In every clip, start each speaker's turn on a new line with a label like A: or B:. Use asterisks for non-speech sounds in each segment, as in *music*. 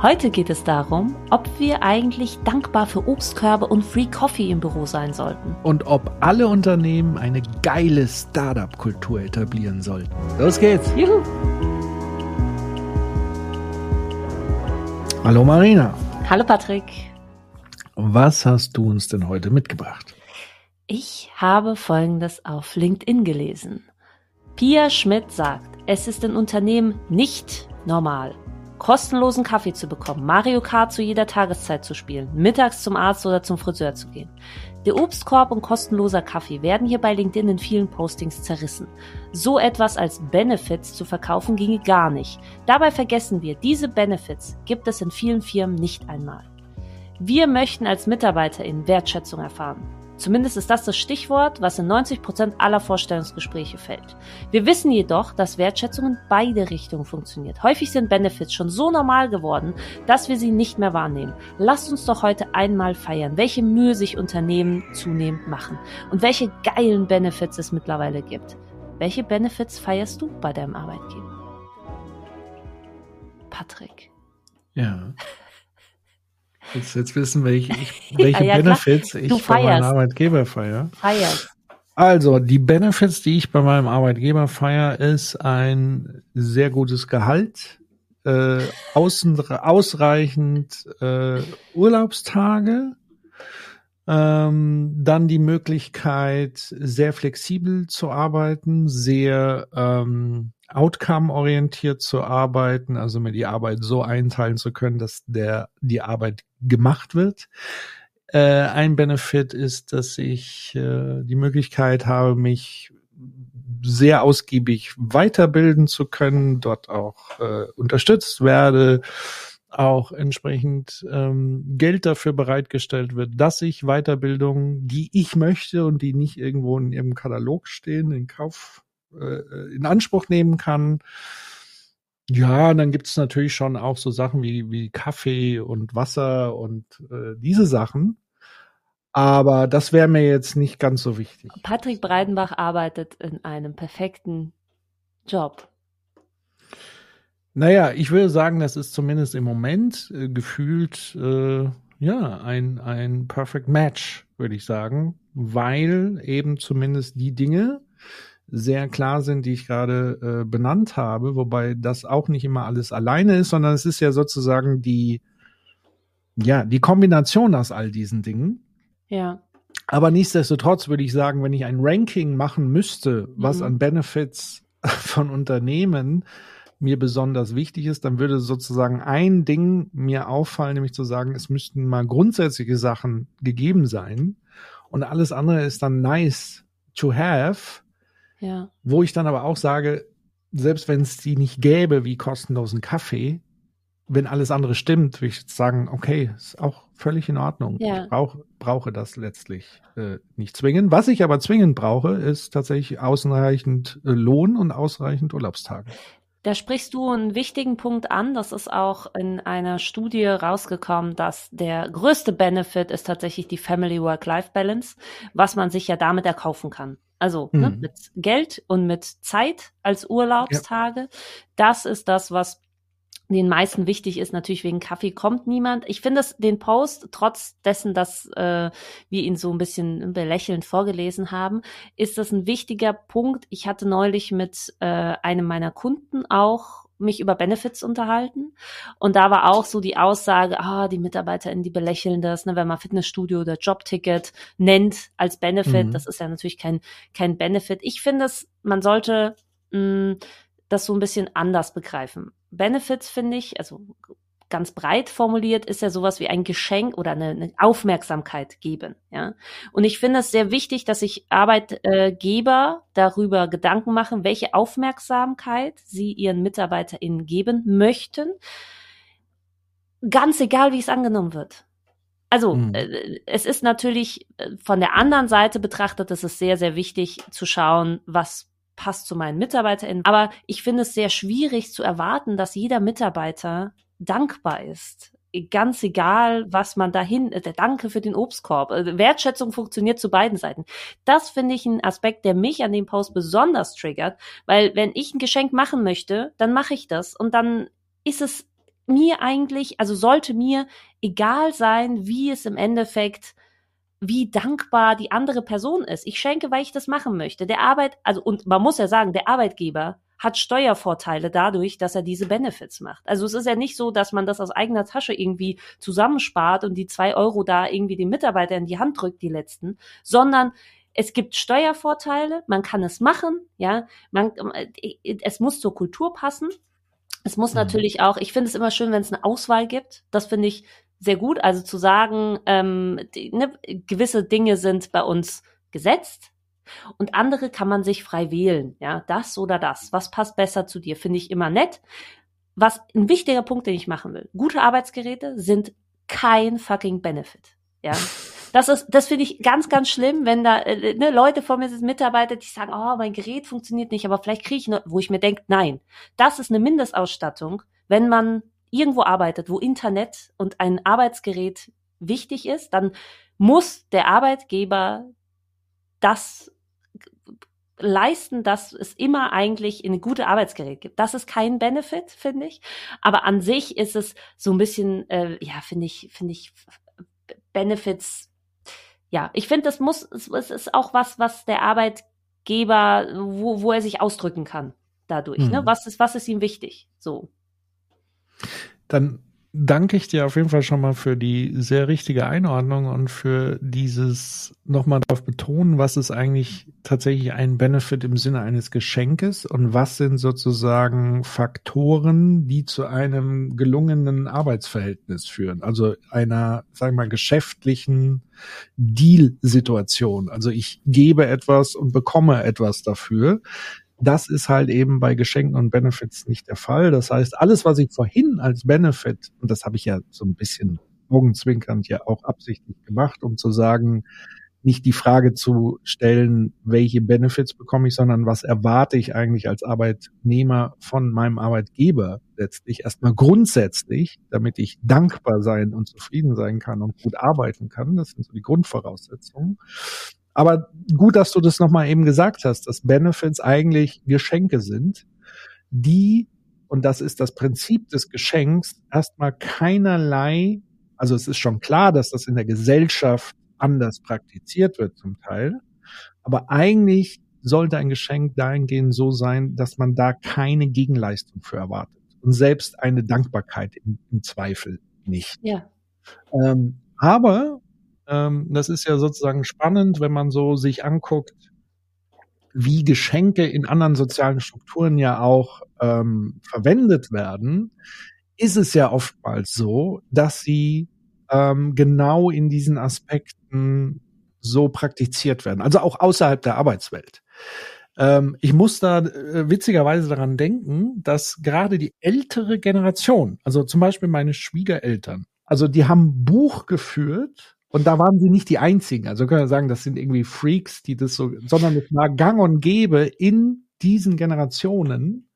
A: Heute geht es darum, ob wir eigentlich dankbar für Obstkörbe und Free Coffee im Büro sein sollten.
B: Und ob alle Unternehmen eine geile Startup-Kultur etablieren sollten. Los geht's! Juhu! Hallo Marina.
A: Hallo Patrick.
B: Was hast du uns denn heute mitgebracht?
A: Ich habe Folgendes auf LinkedIn gelesen. Pia Schmidt sagt, es ist in Unternehmen nicht normal, kostenlosen Kaffee zu bekommen, Mario Kart zu jeder Tageszeit zu spielen, mittags zum Arzt oder zum Friseur zu gehen. Der Obstkorb und kostenloser Kaffee werden hier bei LinkedIn in vielen Postings zerrissen. So etwas als Benefits zu verkaufen ginge gar nicht. Dabei vergessen wir, diese Benefits gibt es in vielen Firmen nicht einmal. Wir möchten als MitarbeiterInnen Wertschätzung erfahren. Zumindest ist das das Stichwort, was in 90 Prozent aller Vorstellungsgespräche fällt. Wir wissen jedoch, dass Wertschätzung in beide Richtungen funktioniert. Häufig sind Benefits schon so normal geworden, dass wir sie nicht mehr wahrnehmen. Lasst uns doch heute einmal feiern, welche Mühe sich Unternehmen zunehmend machen und welche geilen Benefits es mittlerweile gibt. Welche Benefits feierst du bei deinem Arbeitgeber? Patrick.
B: Ja. Jetzt, jetzt wissen *laughs* welche, welche ja, ja, Benefits ich du bei meinem Arbeitgeber feiere. Feierst. Also, die Benefits, die ich bei meinem Arbeitgeber feiere, ist ein sehr gutes Gehalt, äh, außen, ausreichend äh, Urlaubstage, ähm, dann die Möglichkeit, sehr flexibel zu arbeiten, sehr ähm, outcome-orientiert zu arbeiten, also mir die Arbeit so einteilen zu können, dass der die Arbeit gemacht wird. Äh, ein Benefit ist, dass ich äh, die Möglichkeit habe, mich sehr ausgiebig weiterbilden zu können, dort auch äh, unterstützt werde, auch entsprechend ähm, Geld dafür bereitgestellt wird, dass ich Weiterbildung, die ich möchte und die nicht irgendwo in ihrem Katalog stehen, in Kauf äh, in Anspruch nehmen kann. Ja, dann gibt es natürlich schon auch so Sachen wie, wie Kaffee und Wasser und äh, diese Sachen. Aber das wäre mir jetzt nicht ganz so wichtig.
A: Patrick Breidenbach arbeitet in einem perfekten Job.
B: Naja, ich würde sagen, das ist zumindest im Moment äh, gefühlt äh, ja ein, ein Perfect Match, würde ich sagen, weil eben zumindest die Dinge, sehr klar sind, die ich gerade äh, benannt habe, wobei das auch nicht immer alles alleine ist, sondern es ist ja sozusagen die, ja, die Kombination aus all diesen Dingen.
A: Ja.
B: Aber nichtsdestotrotz würde ich sagen, wenn ich ein Ranking machen müsste, was mhm. an Benefits *laughs* von Unternehmen mir besonders wichtig ist, dann würde sozusagen ein Ding mir auffallen, nämlich zu sagen, es müssten mal grundsätzliche Sachen gegeben sein und alles andere ist dann nice to have
A: ja.
B: Wo ich dann aber auch sage, selbst wenn es die nicht gäbe wie kostenlosen Kaffee, wenn alles andere stimmt, würde ich sagen, okay, ist auch völlig in Ordnung. Ja. Ich brauch, brauche das letztlich äh, nicht zwingend. Was ich aber zwingend brauche, ist tatsächlich ausreichend äh, Lohn und ausreichend Urlaubstage.
A: Da sprichst du einen wichtigen Punkt an. Das ist auch in einer Studie rausgekommen, dass der größte Benefit ist tatsächlich die Family Work-Life-Balance, was man sich ja damit erkaufen kann. Also ne, mhm. ne, mit Geld und mit Zeit als Urlaubstage. Ja. Das ist das, was den meisten wichtig ist. Natürlich wegen Kaffee kommt niemand. Ich finde es den Post, trotz dessen, dass äh, wir ihn so ein bisschen belächelnd vorgelesen haben, ist das ein wichtiger Punkt. Ich hatte neulich mit äh, einem meiner Kunden auch mich über Benefits unterhalten. Und da war auch so die Aussage, ah, die MitarbeiterInnen, die belächeln das, ne, wenn man Fitnessstudio oder Jobticket nennt als Benefit. Mhm. Das ist ja natürlich kein, kein Benefit. Ich finde es, man sollte mh, mm, das so ein bisschen anders begreifen. Benefits finde ich, also ganz breit formuliert ist ja sowas wie ein Geschenk oder eine, eine Aufmerksamkeit geben. Ja? Und ich finde es sehr wichtig, dass sich Arbeitgeber darüber Gedanken machen, welche Aufmerksamkeit sie ihren MitarbeiterInnen geben möchten. ganz egal, wie es angenommen wird. Also mhm. es ist natürlich äh, von der anderen Seite betrachtet, es ist sehr, sehr wichtig zu schauen, was passt zu meinen MitarbeiterInnen. Aber ich finde es sehr schwierig zu erwarten, dass jeder Mitarbeiter dankbar ist. Ganz egal, was man dahin, äh, der Danke für den Obstkorb. Äh, Wertschätzung funktioniert zu beiden Seiten. Das finde ich ein Aspekt, der mich an dem Post besonders triggert, weil wenn ich ein Geschenk machen möchte, dann mache ich das und dann ist es mir eigentlich, also sollte mir egal sein, wie es im Endeffekt, wie dankbar die andere Person ist. Ich schenke, weil ich das machen möchte. Der Arbeit, also, und man muss ja sagen, der Arbeitgeber hat Steuervorteile dadurch, dass er diese Benefits macht. Also es ist ja nicht so, dass man das aus eigener Tasche irgendwie zusammenspart und die zwei Euro da irgendwie den Mitarbeiter in die Hand drückt, die letzten, sondern es gibt Steuervorteile, man kann es machen, ja, man, es muss zur Kultur passen es muss mhm. natürlich auch, ich finde es immer schön, wenn es eine Auswahl gibt. Das finde ich sehr gut. Also zu sagen, ähm, die, ne, gewisse Dinge sind bei uns gesetzt und andere kann man sich frei wählen. Ja, das oder das. Was passt besser zu dir? Finde ich immer nett. Was ein wichtiger Punkt, den ich machen will. Gute Arbeitsgeräte sind kein fucking Benefit. Ja. Das ist, das finde ich ganz, ganz schlimm, wenn da äh, ne, Leute vor mir sind, Mitarbeiter, die sagen, oh, mein Gerät funktioniert nicht, aber vielleicht kriege ich noch, wo ich mir denke, nein, das ist eine Mindestausstattung, wenn man irgendwo arbeitet, wo Internet und ein Arbeitsgerät wichtig ist, dann muss der Arbeitgeber das leisten, dass es immer eigentlich ein gutes Arbeitsgerät gibt. Das ist kein Benefit, finde ich. Aber an sich ist es so ein bisschen, äh, ja, finde ich, finde ich Benefits ja, ich finde, das muss, es, ist auch was, was der Arbeitgeber, wo, wo er sich ausdrücken kann dadurch. Ne? Mhm. Ne? Was ist, was ist ihm wichtig? So.
B: Dann danke ich dir auf jeden Fall schon mal für die sehr richtige Einordnung und für dieses nochmal darauf betonen, was ist eigentlich tatsächlich ein Benefit im Sinne eines Geschenkes und was sind sozusagen Faktoren, die zu einem gelungenen Arbeitsverhältnis führen. Also einer, sagen wir mal, geschäftlichen Deal-Situation. Also ich gebe etwas und bekomme etwas dafür. Das ist halt eben bei Geschenken und Benefits nicht der Fall. Das heißt, alles, was ich vorhin als Benefit, und das habe ich ja so ein bisschen augenzwinkernd ja auch absichtlich gemacht, um zu sagen, nicht die Frage zu stellen, welche Benefits bekomme ich, sondern was erwarte ich eigentlich als Arbeitnehmer von meinem Arbeitgeber letztlich erstmal grundsätzlich, damit ich dankbar sein und zufrieden sein kann und gut arbeiten kann. Das sind so die Grundvoraussetzungen. Aber gut, dass du das nochmal eben gesagt hast, dass Benefits eigentlich Geschenke sind, die, und das ist das Prinzip des Geschenks, erstmal keinerlei, also es ist schon klar, dass das in der Gesellschaft anders praktiziert wird zum Teil, aber eigentlich sollte ein Geschenk dahingehend so sein, dass man da keine Gegenleistung für erwartet und selbst eine Dankbarkeit im, im Zweifel nicht. Ja. Ähm, aber ähm, das ist ja sozusagen spannend, wenn man so sich anguckt, wie Geschenke in anderen sozialen Strukturen ja auch ähm, verwendet werden, ist es ja oftmals so, dass sie ähm, genau in diesen Aspekten so praktiziert werden, also auch außerhalb der Arbeitswelt. Ähm, ich muss da äh, witzigerweise daran denken, dass gerade die ältere Generation, also zum Beispiel meine Schwiegereltern, also die haben Buch geführt und da waren sie nicht die einzigen. Also können wir sagen, das sind irgendwie Freaks, die das so, sondern es war gang und gäbe in diesen Generationen,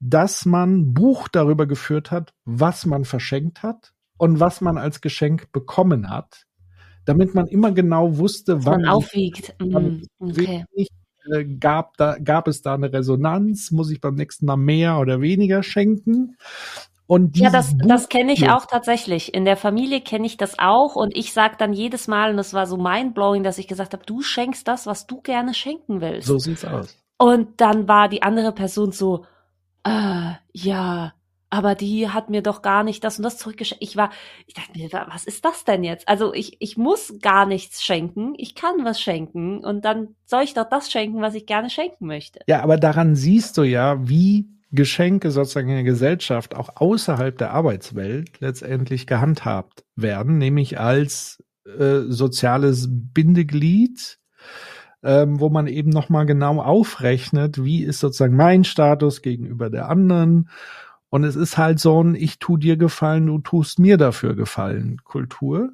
B: dass man Buch darüber geführt hat, was man verschenkt hat und was man als Geschenk bekommen hat, damit man immer genau wusste,
A: wann man aufwiegt. Mhm.
B: Okay. Äh, gab, da, gab es da eine Resonanz? Muss ich beim nächsten Mal mehr oder weniger schenken?
A: Und ja, das, das kenne ich auch tatsächlich. In der Familie kenne ich das auch und ich sage dann jedes Mal, und das war so mindblowing, dass ich gesagt habe, du schenkst das, was du gerne schenken willst.
B: So sieht's aus.
A: Und dann war die andere Person so, äh, ja, aber die hat mir doch gar nicht das und das zurückgeschenkt. Ich war, ich dachte mir, was ist das denn jetzt? Also ich, ich muss gar nichts schenken, ich kann was schenken und dann soll ich doch das schenken, was ich gerne schenken möchte.
B: Ja, aber daran siehst du ja, wie Geschenke sozusagen in der Gesellschaft auch außerhalb der Arbeitswelt letztendlich gehandhabt werden, nämlich als äh, soziales Bindeglied, ähm, wo man eben nochmal genau aufrechnet, wie ist sozusagen mein Status gegenüber der anderen Und es ist halt so ein, ich tu dir gefallen, du tust mir dafür gefallen Kultur.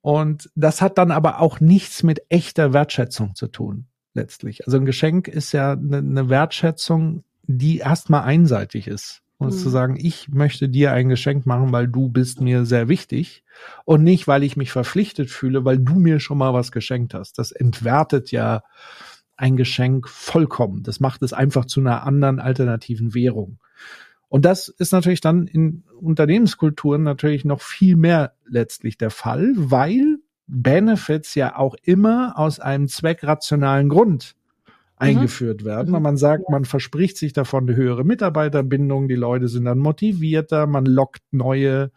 B: Und das hat dann aber auch nichts mit echter Wertschätzung zu tun, letztlich. Also ein Geschenk ist ja eine, eine Wertschätzung, die erstmal einseitig ist. Und mhm. zu sagen, ich möchte dir ein Geschenk machen, weil du bist mir sehr wichtig und nicht, weil ich mich verpflichtet fühle, weil du mir schon mal was geschenkt hast. Das entwertet ja ein Geschenk vollkommen. Das macht es einfach zu einer anderen alternativen Währung. Und das ist natürlich dann in Unternehmenskulturen natürlich noch viel mehr letztlich der Fall, weil Benefits ja auch immer aus einem zweckrationalen Grund. Eingeführt werden. Und mhm. man sagt, man verspricht sich davon eine höhere Mitarbeiterbindung, die Leute sind dann motivierter, man lockt neue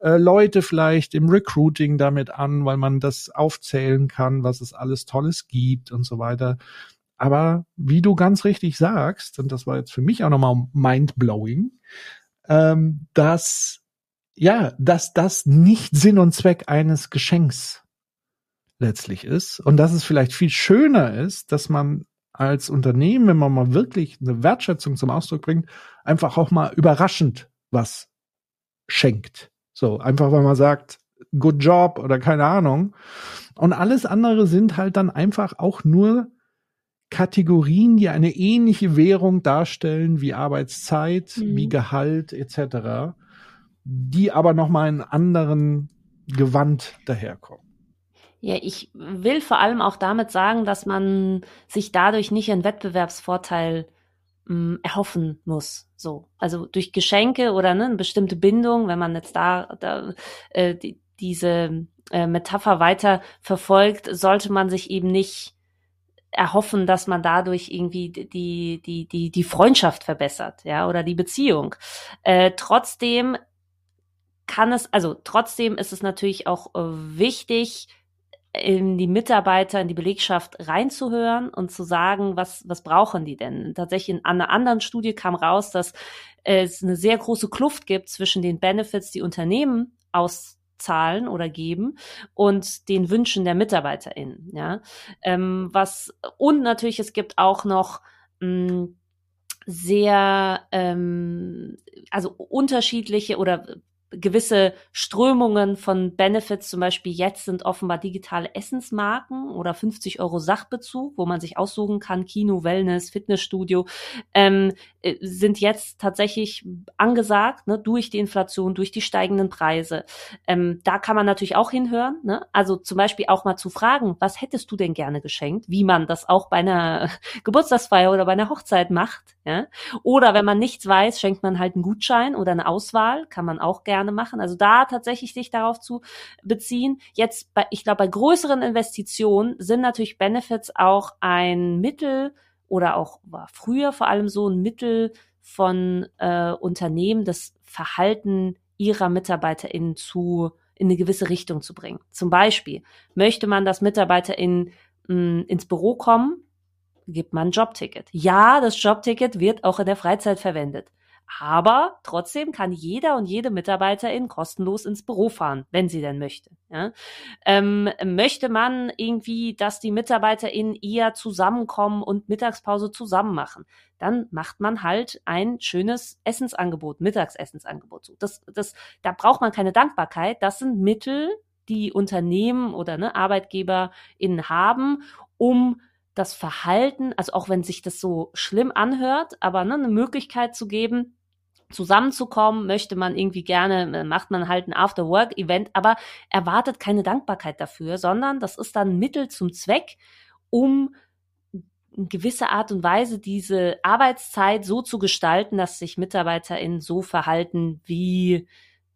B: äh, Leute vielleicht im Recruiting damit an, weil man das aufzählen kann, was es alles Tolles gibt und so weiter. Aber wie du ganz richtig sagst, und das war jetzt für mich auch nochmal mindblowing, ähm, dass ja, dass das nicht Sinn und Zweck eines Geschenks letztlich ist und dass es vielleicht viel schöner ist, dass man als Unternehmen, wenn man mal wirklich eine Wertschätzung zum Ausdruck bringt, einfach auch mal überraschend was schenkt. So, einfach weil man sagt, good job oder keine Ahnung. Und alles andere sind halt dann einfach auch nur Kategorien, die eine ähnliche Währung darstellen wie Arbeitszeit, mhm. wie Gehalt etc., die aber nochmal in anderen Gewand daherkommen.
A: Ja, ich will vor allem auch damit sagen, dass man sich dadurch nicht einen Wettbewerbsvorteil mh, erhoffen muss. So, also durch Geschenke oder ne, eine bestimmte Bindung, wenn man jetzt da, da äh, die, diese äh, Metapher weiter verfolgt, sollte man sich eben nicht erhoffen, dass man dadurch irgendwie die, die, die, die Freundschaft verbessert, ja, oder die Beziehung. Äh, trotzdem kann es, also trotzdem ist es natürlich auch äh, wichtig, in die Mitarbeiter, in die Belegschaft reinzuhören und zu sagen, was, was brauchen die denn? Tatsächlich in einer anderen Studie kam raus, dass es eine sehr große Kluft gibt zwischen den Benefits, die Unternehmen aus zahlen oder geben und den Wünschen der MitarbeiterInnen. Ja? Ähm, was, und natürlich, es gibt auch noch mh, hm, sehr, ähm, also unterschiedliche oder gewisse Strömungen von Benefits, zum Beispiel jetzt sind offenbar digitale Essensmarken oder 50 Euro Sachbezug, wo man sich aussuchen kann, Kino, Wellness, Fitnessstudio, ähm, äh, sind jetzt tatsächlich angesagt, ne, durch die Inflation, durch die steigenden Preise. Ähm, da kann man natürlich auch hinhören, ne? also zum Beispiel auch mal zu fragen, was hättest du denn gerne geschenkt, wie man das auch bei einer *laughs* Geburtstagsfeier oder bei einer Hochzeit macht. Ja? Oder wenn man nichts weiß, schenkt man halt einen Gutschein oder eine Auswahl, kann man auch gerne machen. Also da tatsächlich sich darauf zu beziehen. Jetzt, bei, ich glaube, bei größeren Investitionen sind natürlich Benefits auch ein Mittel oder auch war früher vor allem so ein Mittel von äh, Unternehmen, das Verhalten ihrer MitarbeiterInnen zu in eine gewisse Richtung zu bringen. Zum Beispiel möchte man, dass MitarbeiterInnen mh, hm, ins Büro kommen, gibt man Jobticket. Ja, das Jobticket wird auch in der Freizeit verwendet. Aber trotzdem kann jeder und jede Mitarbeiterin kostenlos ins Büro fahren, wenn sie denn möchte. Ja? Ähm, möchte man irgendwie, dass die MitarbeiterInnen eher zusammenkommen und Mittagspause zusammen machen, dann macht man halt ein schönes Essensangebot, Mittagsessensangebot. Das, das, da braucht man keine Dankbarkeit. Das sind Mittel, die Unternehmen oder ne, ArbeitgeberInnen haben, um das Verhalten, also auch wenn sich das so schlimm anhört, aber ne, eine Möglichkeit zu geben, zusammenzukommen, möchte man irgendwie gerne, äh, macht man halt ein After-Work-Event, aber erwartet keine Dankbarkeit dafür, sondern das ist dann Mittel zum Zweck, um in gewisser Art und Weise diese Arbeitszeit so zu gestalten, dass sich MitarbeiterInnen so verhalten, wie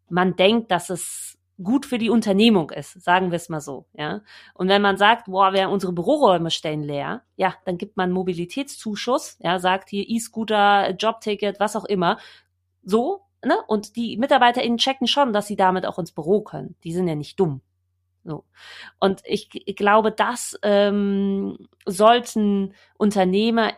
A: man denkt, dass es gut für die Unternehmung ist, sagen wir es mal so, ja. Und wenn man sagt, boah, wir unsere Büroräume stellen leer, ja, dann gibt man Mobilitätszuschuss, ja, sagt hier E-Scooter, Jobticket, was auch immer, so, ne? Und die MitarbeiterInnen checken schon, dass sie damit auch ins Büro können. Die sind ja nicht dumm. So. Und ich, ich glaube, das ähm, sollten Unternehmer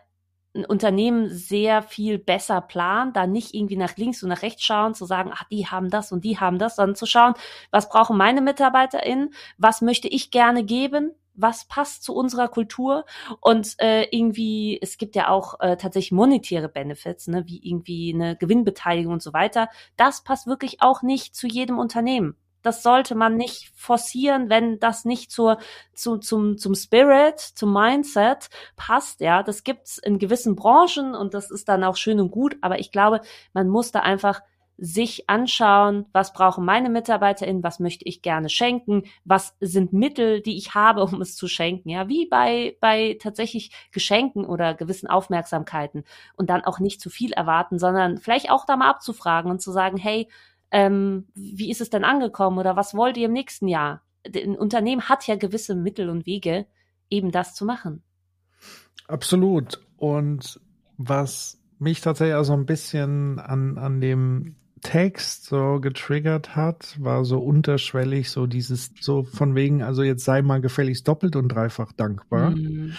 A: ein Unternehmen sehr viel besser planen, da nicht irgendwie nach links und nach rechts schauen, zu sagen, ach, die haben das und die haben das, sondern zu schauen, was brauchen meine MitarbeiterInnen, was möchte ich gerne geben, was passt zu unserer Kultur und äh, irgendwie, es gibt ja auch äh, tatsächlich monetäre Benefits, ne, wie irgendwie eine Gewinnbeteiligung und so weiter. Das passt wirklich auch nicht zu jedem Unternehmen. Das sollte man nicht forcieren, wenn das nicht zur, zu, zum, zum Spirit, zum Mindset passt. Ja, das gibt's in gewissen Branchen und das ist dann auch schön und gut. Aber ich glaube, man muss da einfach sich anschauen, was brauchen meine MitarbeiterInnen, was möchte ich gerne schenken, was sind Mittel, die ich habe, *laughs* um es zu schenken. Ja, wie bei, bei tatsächlich Geschenken oder gewissen Aufmerksamkeiten und dann auch nicht zu viel erwarten, sondern vielleicht auch da mal abzufragen und zu sagen, hey, ähm, wie ist es denn angekommen oder was wollt ihr im nächsten Jahr? Ein Unternehmen hat ja gewisse Mittel und Wege, eben das zu machen.
B: Absolut. Und was mich tatsächlich auch so ein bisschen an, an dem Text so getriggert hat, war so unterschwellig, so dieses, so von wegen, also jetzt sei mal gefälligst doppelt und dreifach dankbar. Mhm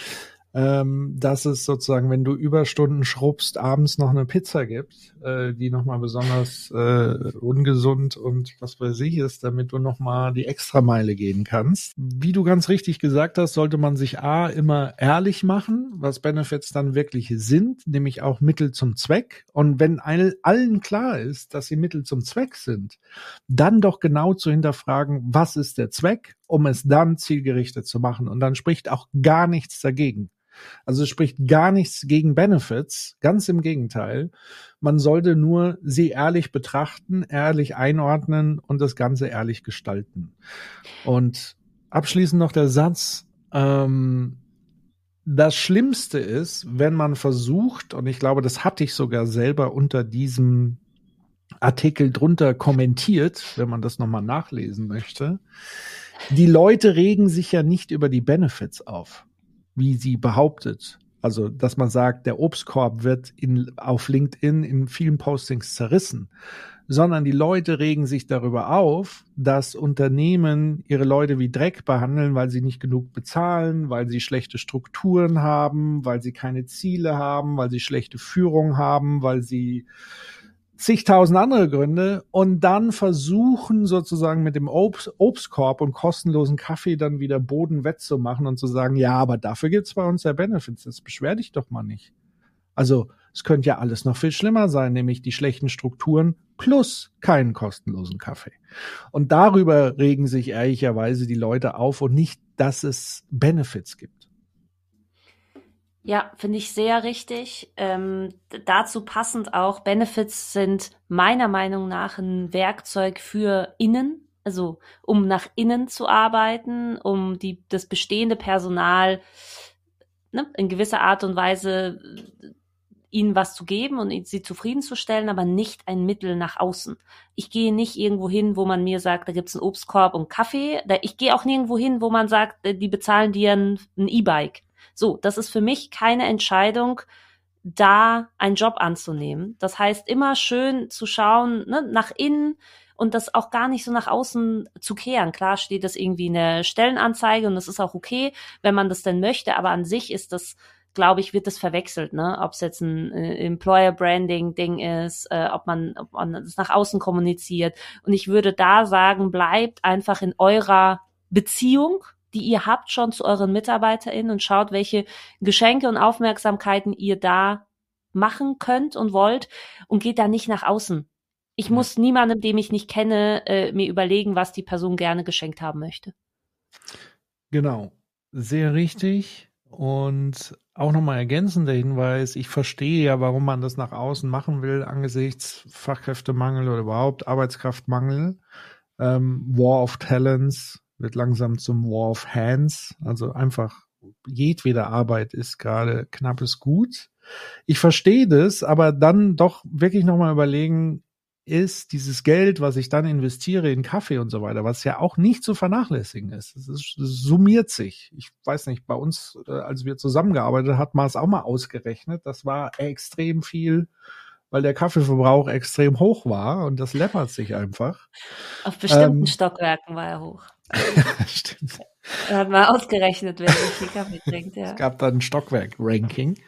B: ähm, dass es sozusagen, wenn du Überstunden schrubbst, abends noch eine Pizza gibt, äh, die nochmal besonders äh, ungesund und was weiß ich ist, damit du nochmal die Extrameile gehen kannst. Wie du ganz richtig gesagt hast, sollte man sich A immer ehrlich machen, was Benefits dann wirklich sind, nämlich auch Mittel zum Zweck. Und wenn all, allen klar ist, dass sie Mittel zum Zweck sind, dann doch genau zu hinterfragen, was ist der Zweck, um es dann zielgerichtet zu machen. Und dann spricht auch gar nichts dagegen. Also es spricht gar nichts gegen Benefits, ganz im Gegenteil. Man sollte nur sie ehrlich betrachten, ehrlich einordnen und das Ganze ehrlich gestalten. Und abschließend noch der Satz, ähm, das Schlimmste ist, wenn man versucht, und ich glaube, das hatte ich sogar selber unter diesem Artikel drunter kommentiert, wenn man das nochmal nachlesen möchte. Die Leute regen sich ja nicht über die Benefits auf wie sie behauptet. Also, dass man sagt, der Obstkorb wird in, auf LinkedIn in vielen Postings zerrissen, sondern die Leute regen sich darüber auf, dass Unternehmen ihre Leute wie Dreck behandeln, weil sie nicht genug bezahlen, weil sie schlechte Strukturen haben, weil sie keine Ziele haben, weil sie schlechte Führung haben, weil sie zigtausend andere Gründe und dann versuchen sozusagen mit dem Obst, Obstkorb und kostenlosen Kaffee dann wieder Boden wettzumachen und zu sagen, ja, aber dafür gibt's bei uns ja Benefits, das beschwer dich doch mal nicht. Also es könnte ja alles noch viel schlimmer sein, nämlich die schlechten Strukturen plus keinen kostenlosen Kaffee. Und darüber regen sich ehrlicherweise die Leute auf und nicht, dass es Benefits gibt.
A: Ja, finde ich sehr richtig. Ähm, dazu passend auch, Benefits sind meiner Meinung nach ein Werkzeug für innen, also um nach innen zu arbeiten, um die, das bestehende Personal ne, in gewisser Art und Weise ihnen was zu geben und sie zufriedenzustellen, aber nicht ein Mittel nach außen. Ich gehe nicht irgendwo hin, wo man mir sagt, da gibt's einen Obstkorb und Kaffee. Ich gehe auch nirgendwo hin, wo man sagt, die bezahlen dir ein E-Bike. So, das ist für mich keine Entscheidung, da einen Job anzunehmen. Das heißt, immer schön zu schauen, ne, nach innen und das auch gar nicht so nach außen zu kehren. Klar steht das irgendwie in der Stellenanzeige und das ist auch okay, wenn man das denn möchte, aber an sich ist das glaube ich, wird das verwechselt, ne? Ob es jetzt ein äh, Employer Branding Ding ist, äh, ob man, ob man das nach außen kommuniziert. Und ich würde da sagen, bleibt einfach in eurer Beziehung die ihr habt schon zu euren MitarbeiterInnen und schaut, welche Geschenke und Aufmerksamkeiten ihr da machen könnt und wollt und geht da nicht nach außen. Ich ja. muss niemandem, dem ich nicht kenne, äh, mir überlegen, was die Person gerne geschenkt haben möchte.
B: Genau, sehr richtig. Und auch nochmal ergänzender Hinweis, ich verstehe ja, warum man das nach außen machen will, angesichts Fachkräftemangel oder überhaupt Arbeitskraftmangel, ähm, War of Talents, wird langsam zum War of Hands. Also einfach jedwede Arbeit ist gerade knappes Gut. Ich verstehe das, aber dann doch wirklich nochmal überlegen, ist dieses Geld, was ich dann investiere in Kaffee und so weiter, was ja auch nicht zu vernachlässigen ist. Es, summiert sich. Ich weiß nicht, bei uns, äh, als wir zusammengearbeitet hat man es auch mal ausgerechnet. Das war extrem viel weil der Kaffeeverbrauch extrem hoch war und das läppert sich einfach.
A: Auf bestimmten ähm, Stockwerken war er hoch. *laughs* Stimmt. Da hat man ausgerechnet, wer wie viel Kaffee trinkt. Ja.
B: Es gab dann ein Stockwerk-Ranking.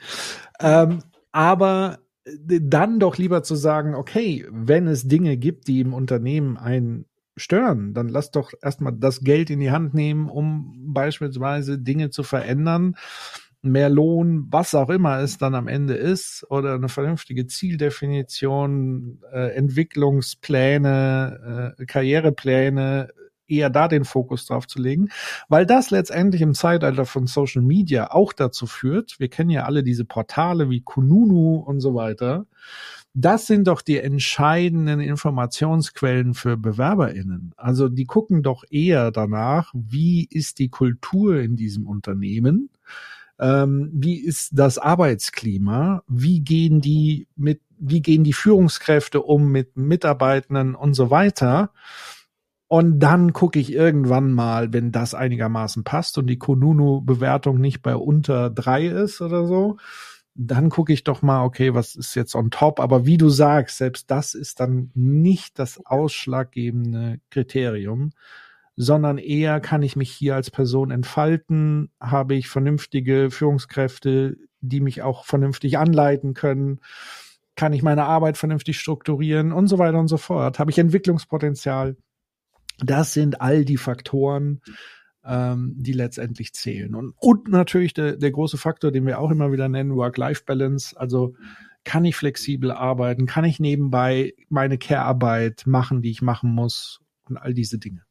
B: Ähm, aber dann doch lieber zu sagen, okay, wenn es Dinge gibt, die im Unternehmen ein stören. Dann lass doch erstmal das Geld in die Hand nehmen, um beispielsweise Dinge zu verändern. Mehr Lohn, was auch immer es dann am Ende ist, oder eine vernünftige Zieldefinition, äh, Entwicklungspläne, äh, Karrierepläne, eher da den Fokus drauf zu legen, weil das letztendlich im Zeitalter von Social Media auch dazu führt, wir kennen ja alle diese Portale wie Kununu und so weiter, das sind doch die entscheidenden Informationsquellen für BewerberInnen. Also die gucken doch eher danach, wie ist die Kultur in diesem Unternehmen, ähm, wie ist das Arbeitsklima, wie gehen die mit, wie gehen die Führungskräfte um mit Mitarbeitenden und so weiter. Und dann gucke ich irgendwann mal, wenn das einigermaßen passt und die Konunu-Bewertung nicht bei unter drei ist oder so, dann gucke ich doch mal, okay, was ist jetzt on top? Aber wie du sagst, selbst das ist dann nicht das ausschlaggebende Kriterium, sondern eher kann ich mich hier als Person entfalten, habe ich vernünftige Führungskräfte, die mich auch vernünftig anleiten können, kann ich meine Arbeit vernünftig strukturieren und so weiter und so fort, habe ich Entwicklungspotenzial. Das sind all die Faktoren, ähm, die letztendlich zählen. Und, und natürlich der, der große Faktor, den wir auch immer wieder nennen, Work-Life-Balance. Also kann ich flexibel arbeiten? Kann ich nebenbei meine Care-Arbeit machen, die ich machen muss? Und all diese Dinge.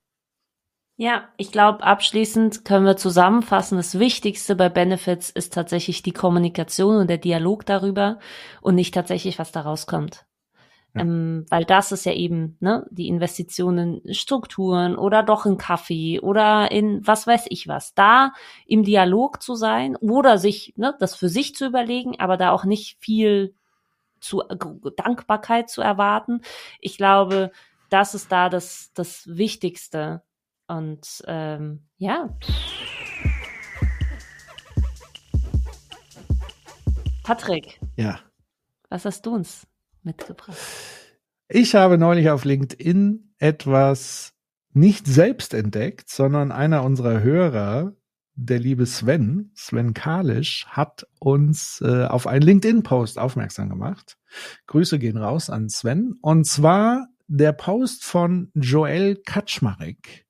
A: Ja, ich glaube, abschließend können wir zusammenfassen, das Wichtigste bei Benefits ist tatsächlich die Kommunikation und der Dialog darüber und nicht tatsächlich, was da rauskommt. Ähm, weil das ist ja eben ne, die Investitionen in Strukturen oder doch in Kaffee oder in was weiß ich was. Da im Dialog zu sein oder sich ne, das für sich zu überlegen, aber da auch nicht viel zu Dankbarkeit zu erwarten. Ich glaube, das ist da das, das Wichtigste. Und ähm, ja. Patrick.
B: Ja.
A: Was hast du uns mitgebracht?
B: Ich habe neulich auf LinkedIn etwas nicht selbst entdeckt, sondern einer unserer Hörer, der liebe Sven, Sven Kalisch, hat uns äh, auf einen LinkedIn-Post aufmerksam gemacht. Grüße gehen raus an Sven. Und zwar der Post von Joel Kaczmarek.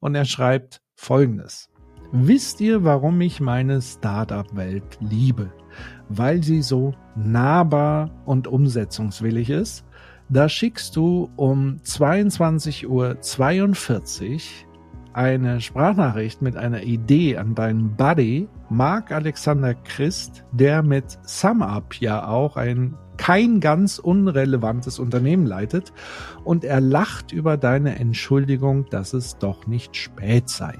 B: Und er schreibt folgendes. Wisst ihr, warum ich meine Startup-Welt liebe? Weil sie so nahbar und umsetzungswillig ist. Da schickst du um 22.42 Uhr eine Sprachnachricht mit einer Idee an deinen Buddy Marc Alexander Christ, der mit SumUp ja auch ein kein ganz unrelevantes Unternehmen leitet und er lacht über deine Entschuldigung, dass es doch nicht spät sei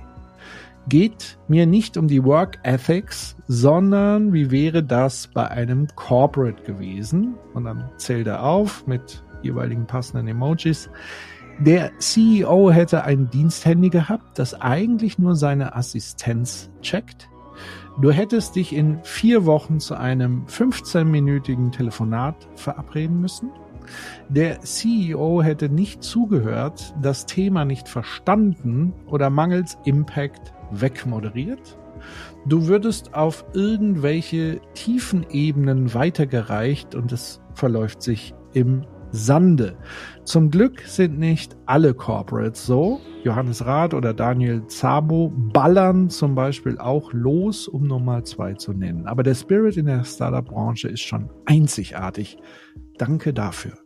B: geht mir nicht um die Work Ethics, sondern wie wäre das bei einem Corporate gewesen? Und dann zählt er auf mit jeweiligen passenden Emojis. Der CEO hätte ein Diensthandy gehabt, das eigentlich nur seine Assistenz checkt. Du hättest dich in vier Wochen zu einem 15-minütigen Telefonat verabreden müssen. Der CEO hätte nicht zugehört, das Thema nicht verstanden oder mangels Impact wegmoderiert. Du würdest auf irgendwelche tiefen Ebenen weitergereicht und es verläuft sich im Sande. Zum Glück sind nicht alle Corporates so. Johannes Rath oder Daniel Zabo ballern zum Beispiel auch los, um Nummer zwei zu nennen. Aber der Spirit in der Startup-Branche ist schon einzigartig. Danke dafür.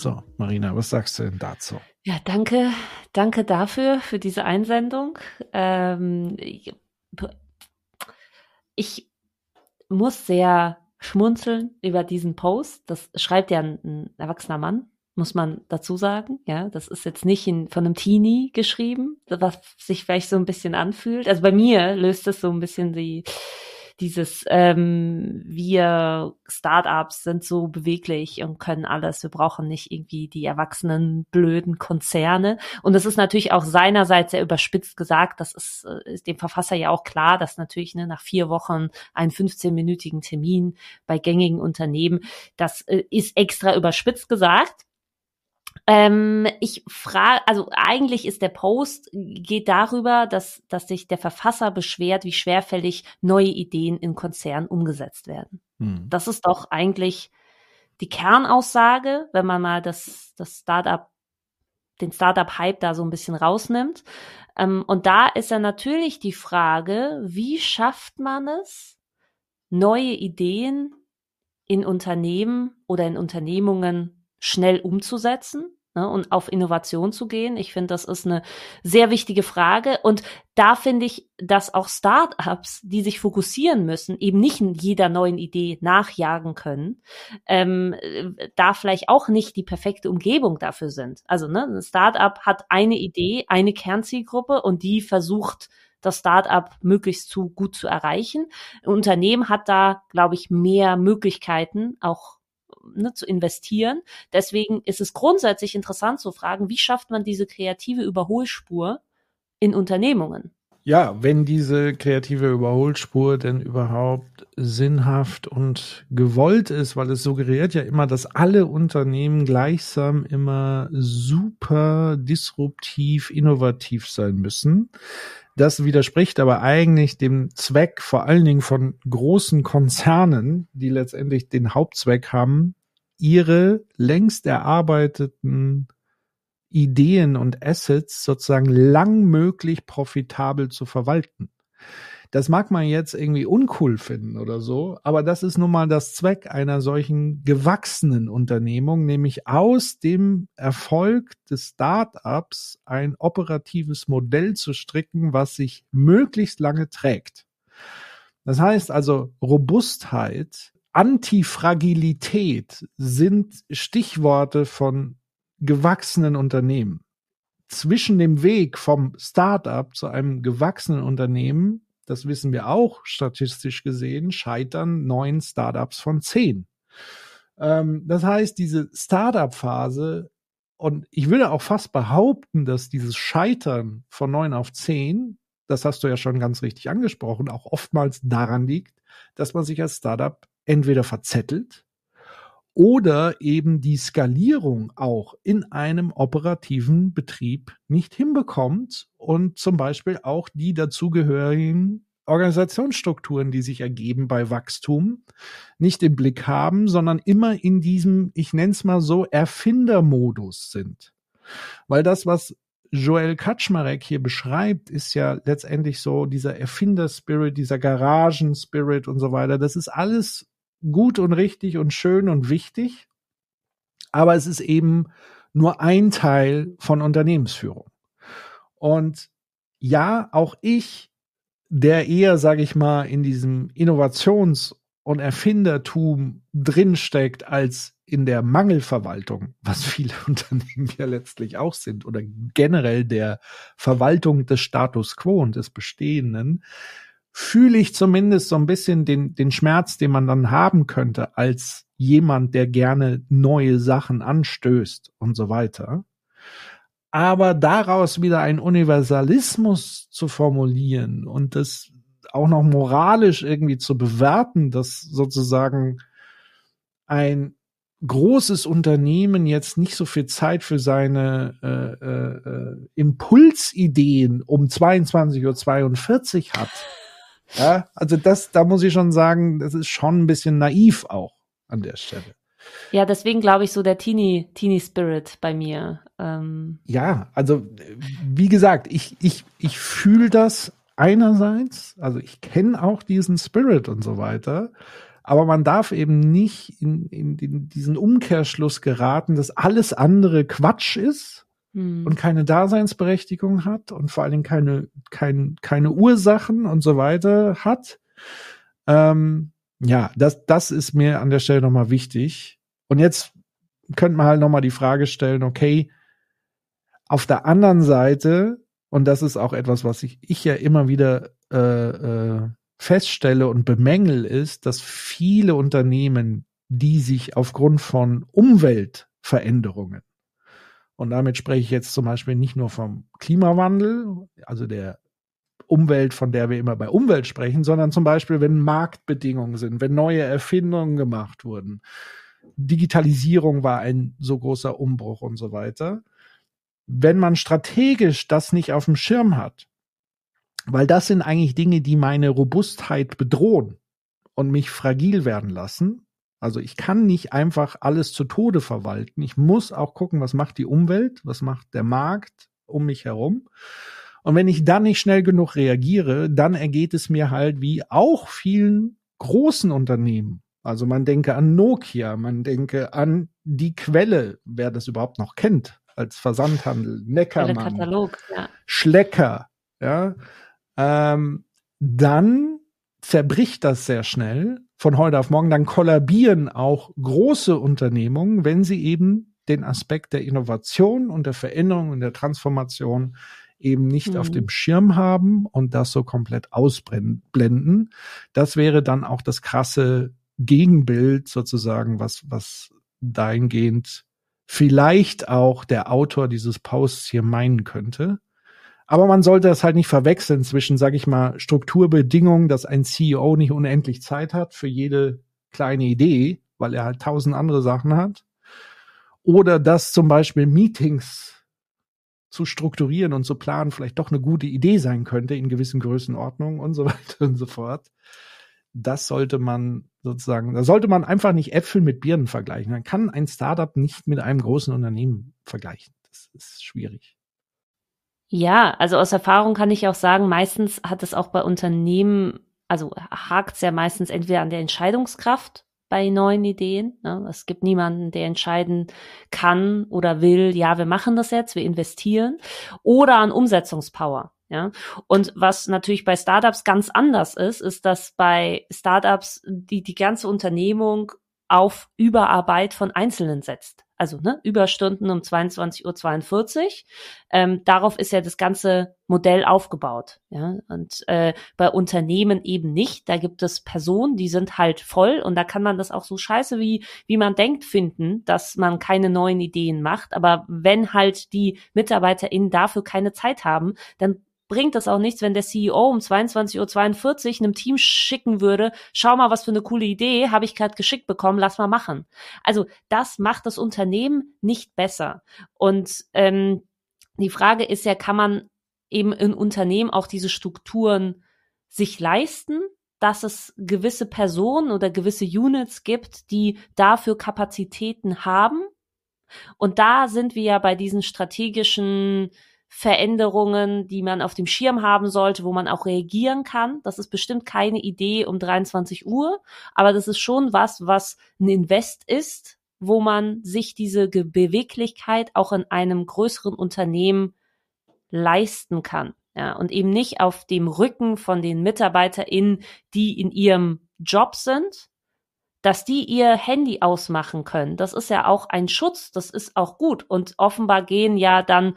B: So, Marina, was sagst du denn dazu?
A: Ja, danke, danke dafür, für diese Einsendung. Ähm, ich, muss sehr schmunzeln über diesen Post. Das schreibt ja ein, ein, erwachsener Mann, muss man dazu sagen. Ja, das ist jetzt nicht in, von einem Teenie geschrieben, was sich vielleicht so ein bisschen anfühlt. Also bei mir löst es so ein bisschen die, dieses ähm, wir Startups sind so beweglich und können alles. Wir brauchen nicht irgendwie die erwachsenen blöden Konzerne. Und es ist natürlich auch seinerseits sehr überspitzt gesagt. Das ist, äh, ist dem Verfasser ja auch klar, dass natürlich ne, nach vier Wochen einen 15-minütigen Termin bei gängigen Unternehmen, das äh, ist extra überspitzt gesagt. Ähm, ich frage, also eigentlich ist der Post geht darüber, dass, dass sich der Verfasser beschwert, wie schwerfällig neue Ideen in Konzernen umgesetzt werden. Hm. Das ist doch eigentlich die Kernaussage, wenn man mal das, das Startup den Startup-Hype da so ein bisschen rausnimmt. Ähm, und da ist ja natürlich die Frage, wie schafft man es, neue Ideen in Unternehmen oder in Unternehmungen schnell umzusetzen ne, und auf Innovation zu gehen. Ich finde, das ist eine sehr wichtige Frage. Und da finde ich, dass auch Startups, die sich fokussieren müssen, eben nicht in jeder neuen Idee nachjagen können, ähm, da vielleicht auch nicht die perfekte Umgebung dafür sind. Also ne, ein Startup hat eine Idee, eine Kernzielgruppe und die versucht, das Startup möglichst zu gut zu erreichen. Ein Unternehmen hat da, glaube ich, mehr Möglichkeiten, auch ne, zu investieren. Deswegen ist es grundsätzlich interessant zu fragen, wie schafft man diese kreative Überholspur in Unternehmungen?
B: Ja, wenn diese kreative Überholspur denn überhaupt sinnhaft und gewollt ist, weil es suggeriert ja immer, dass alle Unternehmen gleichsam immer super disruptiv, innovativ sein müssen. Das widerspricht aber eigentlich dem Zweck vor allen Dingen von großen Konzernen, die letztendlich den Hauptzweck haben, ihre längst erarbeiteten Ideen und Assets sozusagen langmöglich profitabel zu verwalten. Das mag man jetzt irgendwie uncool finden oder so, aber das ist nun mal das Zweck einer solchen gewachsenen Unternehmung, nämlich aus dem Erfolg des Startups ein operatives Modell zu stricken, was sich möglichst lange trägt. Das heißt also, Robustheit Antifragilität sind Stichworte von gewachsenen Unternehmen. Zwischen dem Weg vom Startup zu einem gewachsenen Unternehmen, das wissen wir auch statistisch gesehen, scheitern neun Startups von zehn. Ähm, das heißt, diese Startup-Phase und ich würde auch fast behaupten, dass dieses Scheitern von neun auf zehn, das hast du ja schon ganz richtig angesprochen, auch oftmals daran liegt, dass man sich als Startup entweder verzettelt oder eben die Skalierung auch in einem operativen Betrieb nicht hinbekommt und zum Beispiel auch die dazugehörigen Organisationsstrukturen, die sich ergeben bei Wachstum, nicht im Blick haben, sondern immer in diesem, ich nenne es mal so, Erfindermodus sind. Weil das, was Joel Kaczmarek hier beschreibt, ist ja letztendlich so dieser Erfinder-Spirit, dieser Garagen-Spirit und so weiter. Das ist alles gut und richtig und schön und wichtig, aber es ist eben nur ein Teil von Unternehmensführung. Und ja, auch ich, der eher, sage ich mal, in diesem Innovations- und Erfindertum drinsteckt als in der Mangelverwaltung, was viele *laughs* Unternehmen ja letztlich auch sind, oder generell der Verwaltung des Status quo und des Bestehenden, fühle ich zumindest so ein bisschen den, den Schmerz, den man dann haben könnte als jemand, der gerne neue Sachen anstößt und so weiter. Aber daraus wieder ein Universalismus zu formulieren und das auch noch moralisch irgendwie zu bewerten, dass sozusagen ein großes Unternehmen jetzt nicht so viel Zeit für seine äh, äh, äh Impulsideen um 22.42 Uhr hat, *laughs* ja, also das, da muss ich schon sagen, das ist schon ein bisschen naiv auch an der Stelle.
A: Ja, deswegen glaube ich so der Teenie, Teenie Spirit bei mir. Ähm.
B: Ja, also wie gesagt, ich, ich, ich fühle das einerseits, also ich kenne auch diesen Spirit und so weiter, aber man darf eben nicht in, in, in diesen Umkehrschluss geraten, dass alles andere Quatsch ist hm. und keine Daseinsberechtigung hat und vor allen Dingen keine, kein, keine Ursachen und so weiter hat. Ähm, ja, das, das ist mir an der Stelle nochmal wichtig. Und jetzt könnte man halt nochmal die Frage stellen, okay, auf der anderen Seite, und das ist auch etwas, was ich, ich ja immer wieder äh, äh, feststelle und bemängel, ist, dass viele Unternehmen, die sich aufgrund von Umweltveränderungen und damit spreche ich jetzt zum Beispiel nicht nur vom Klimawandel, also der Umwelt, von der wir immer bei Umwelt sprechen, sondern zum Beispiel, wenn Marktbedingungen sind, wenn neue Erfindungen gemacht wurden. Digitalisierung war ein so großer Umbruch und so weiter. Wenn man strategisch das nicht auf dem Schirm hat, weil das sind eigentlich Dinge, die meine Robustheit bedrohen und mich fragil werden lassen, Also ich kann nicht einfach alles zu Tode verwalten. Ich muss auch gucken, was macht die Umwelt, was macht der Markt um mich herum. Und wenn ich dann nicht schnell genug reagiere, dann ergeht es mir halt wie auch vielen großen Unternehmen. Also man denke an Nokia, man denke an die Quelle, wer das überhaupt noch kennt, als Versandhandel, Neckermann, Katalog, ja. Schlecker, ja. Ähm, dann zerbricht das sehr schnell von heute auf morgen. Dann kollabieren auch große Unternehmungen, wenn sie eben den Aspekt der Innovation und der Veränderung und der Transformation eben nicht mhm. auf dem Schirm haben und das so komplett ausblenden. Das wäre dann auch das krasse Gegenbild sozusagen, was, was dahingehend vielleicht auch der Autor dieses Posts hier meinen könnte. Aber man sollte das halt nicht verwechseln zwischen, sag ich mal, Strukturbedingungen, dass ein CEO nicht unendlich Zeit hat für jede kleine Idee, weil er halt tausend andere Sachen hat. Oder dass zum Beispiel Meetings zu strukturieren und zu planen vielleicht doch eine gute Idee sein könnte in gewissen Größenordnungen und so *laughs* weiter und so fort. Das sollte man sozusagen, da sollte man einfach nicht Äpfel mit Birnen vergleichen. Man kann ein Startup nicht mit einem großen Unternehmen vergleichen. Das ist schwierig.
A: Ja, also aus Erfahrung kann ich auch sagen, meistens hat es auch bei Unternehmen, also hakt es ja meistens entweder an der Entscheidungskraft bei neuen Ideen. Ne? Es gibt niemanden, der entscheiden kann oder will, ja, wir machen das jetzt, wir investieren, oder an Umsetzungspower. Ja, und was natürlich bei Startups ganz anders ist, ist, dass bei Startups die, die ganze Unternehmung auf Überarbeit von Einzelnen setzt. Also ne, Überstunden um 22.42 Uhr. Ähm, darauf ist ja das ganze Modell aufgebaut. Ja? Und äh, bei Unternehmen eben nicht. Da gibt es Personen, die sind halt voll und da kann man das auch so scheiße, wie, wie man denkt, finden, dass man keine neuen Ideen macht. Aber wenn halt die MitarbeiterInnen dafür keine Zeit haben, dann bringt das auch nichts, wenn der CEO um 22.42 Uhr einem Team schicken würde, schau mal, was für eine coole Idee, habe ich gerade geschickt bekommen, lass mal machen. Also das macht das Unternehmen nicht besser. Und ähm, die Frage ist ja, kann man eben in Unternehmen auch diese Strukturen sich leisten, dass es gewisse Personen oder gewisse Units gibt, die dafür Kapazitäten haben. Und da sind wir ja bei diesen strategischen Veränderungen, die man auf dem Schirm haben sollte, wo man auch reagieren kann. Das ist bestimmt keine Idee um 23 Uhr, aber das ist schon was, was ein Invest ist, wo man sich diese Beweglichkeit auch in einem größeren Unternehmen leisten kann. Ja, und eben nicht auf dem Rücken von den MitarbeiterInnen, die in ihrem Job sind, dass die ihr Handy ausmachen können. Das ist ja auch ein Schutz, das ist auch gut. Und offenbar gehen ja dann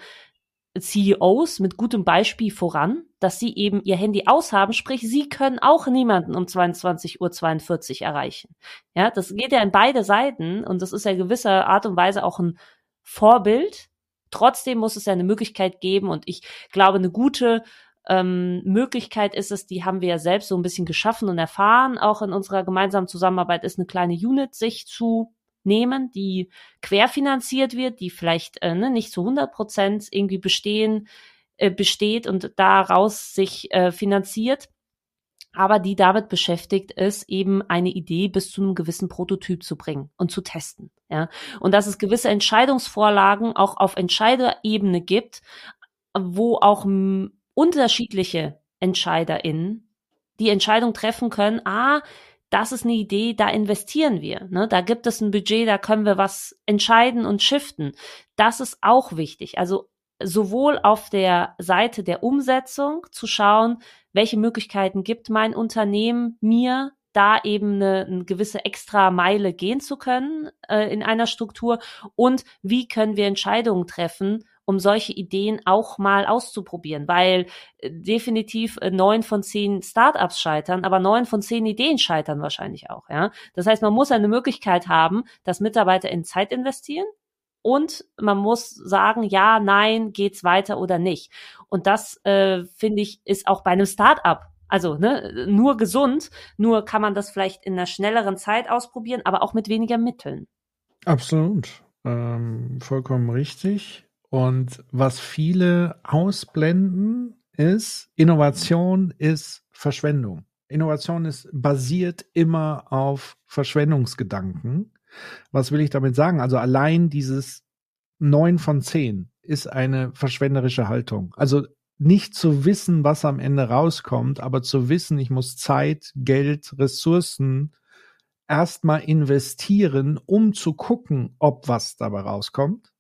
A: CEOs mit gutem Beispiel voran, dass sie eben ihr Handy aushaben, sprich, sie können auch niemanden um 22.42 Uhr erreichen. Ja, das geht ja in beide Seiten und das ist ja gewisser Art und Weise auch ein Vorbild. Trotzdem muss es ja eine Möglichkeit geben und ich glaube, eine gute ähm, Möglichkeit ist es, die haben wir ja selbst so ein bisschen geschaffen und erfahren, auch in unserer gemeinsamen Zusammenarbeit, ist eine kleine Unit sich zu nehmen, die querfinanziert wird, die vielleicht äh, ne, nicht zu 100 Prozent irgendwie bestehen, äh, besteht und daraus sich äh, finanziert, aber die damit beschäftigt ist, eben eine Idee bis zu einem gewissen Prototyp zu bringen und zu testen. Ja, und dass es gewisse Entscheidungsvorlagen auch auf Entscheiderebene gibt, wo auch unterschiedliche EntscheiderInnen die Entscheidung treffen können, ah, das ist eine Idee, da investieren wir. Ne? Da gibt es ein Budget, da können wir was entscheiden und shiften. Das ist auch wichtig. Also sowohl auf der Seite der Umsetzung zu schauen, welche Möglichkeiten gibt mein Unternehmen mir, da eben eine, eine gewisse extra Meile gehen zu können äh, in einer Struktur und wie können wir Entscheidungen treffen, um solche Ideen auch mal auszuprobieren, weil äh, definitiv äh, neun von zehn Startups scheitern, aber neun von zehn Ideen scheitern wahrscheinlich auch, ja. Das heißt, man muss eine Möglichkeit haben, dass Mitarbeiter in Zeit investieren und man muss sagen, ja, nein, geht's weiter oder nicht. Und das äh, finde ich ist auch bei einem Startup also ne, nur gesund, nur kann man das vielleicht in einer schnelleren Zeit ausprobieren, aber auch mit weniger Mitteln.
B: Absolut, ähm, vollkommen richtig. Und was viele ausblenden, ist, Innovation ist Verschwendung. Innovation ist basiert immer auf Verschwendungsgedanken. Was will ich damit sagen? Also allein dieses neun von zehn ist eine verschwenderische Haltung. Also nicht zu wissen, was am Ende rauskommt, aber zu wissen, ich muss Zeit, Geld, Ressourcen erstmal investieren, um zu gucken, ob was dabei rauskommt.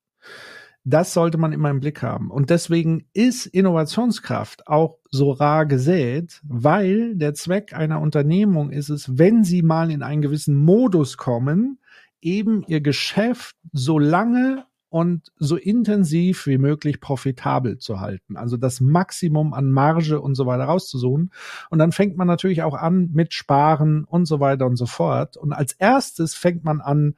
B: Das sollte man immer im Blick haben. Und deswegen ist Innovationskraft auch so rar gesät, weil der Zweck einer Unternehmung ist es, wenn sie mal in einen gewissen Modus kommen, eben ihr Geschäft so lange und so intensiv wie möglich profitabel zu halten. Also das Maximum an Marge und so weiter rauszusuchen. Und dann fängt man natürlich auch an mit Sparen und so weiter und so fort. Und als erstes fängt man an,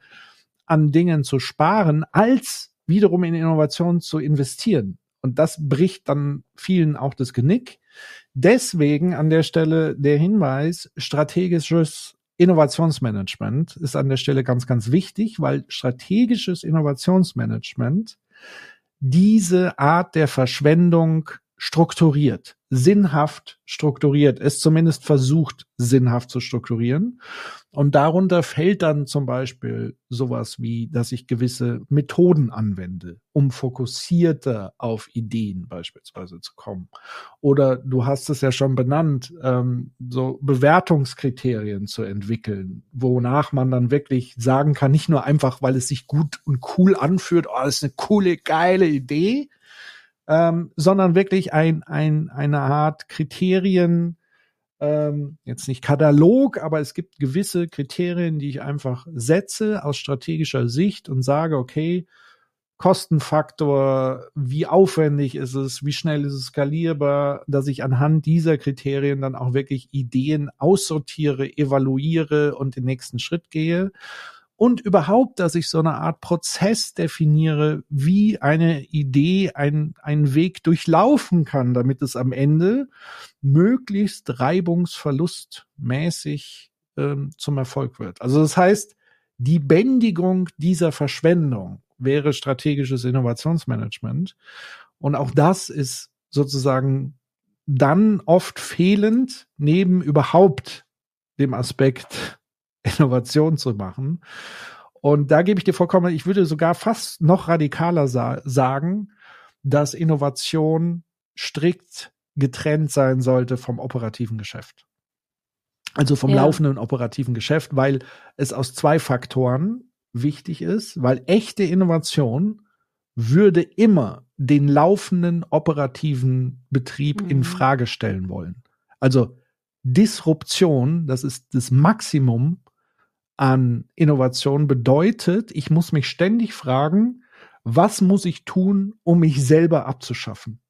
B: an Dingen zu sparen, als wiederum in Innovation zu investieren. Und das bricht dann vielen auch das Genick. Deswegen an der Stelle der Hinweis, strategisches Innovationsmanagement ist an der Stelle ganz, ganz wichtig, weil strategisches Innovationsmanagement diese Art der Verschwendung strukturiert, sinnhaft strukturiert, es zumindest versucht, sinnhaft zu strukturieren. Und darunter fällt dann zum Beispiel sowas wie, dass ich gewisse Methoden anwende, um fokussierter auf Ideen beispielsweise zu kommen. Oder du hast es ja schon benannt, ähm, so Bewertungskriterien zu entwickeln, wonach man dann wirklich sagen kann, nicht nur einfach, weil es sich gut und cool anfühlt, oh, das ist eine coole, geile Idee, ähm, sondern wirklich ein, ein, eine Art Kriterien, ähm, jetzt nicht Katalog, aber es gibt gewisse Kriterien, die ich einfach setze aus strategischer Sicht und sage, okay, Kostenfaktor, wie aufwendig ist es, wie schnell ist es skalierbar, dass ich anhand dieser Kriterien dann auch wirklich Ideen aussortiere, evaluiere und den nächsten Schritt gehe und überhaupt, dass ich so eine Art Prozess definiere, wie eine Idee ein, einen Weg durchlaufen kann, damit es am Ende möglichst reibungsverlustmäßig ähm, zum Erfolg wird. Also das heißt, die Bändigung dieser Verschwendung wäre strategisches Innovationsmanagement. Und auch das ist sozusagen dann oft fehlend neben überhaupt dem Aspekt *laughs* Innovation zu machen. Und da gebe ich dir vollkommen, ich würde sogar fast noch radikaler sa sagen, dass Innovation strikt getrennt sein sollte vom operativen Geschäft. Also vom ja. laufenden operativen Geschäft, weil es aus zwei Faktoren wichtig ist, weil echte Innovation würde immer den laufenden operativen Betrieb mhm. in Frage stellen wollen. Also Disruption, das ist das Maximum an Innovation bedeutet, ich muss mich ständig fragen, was muss ich tun, um mich selber abzuschaffen?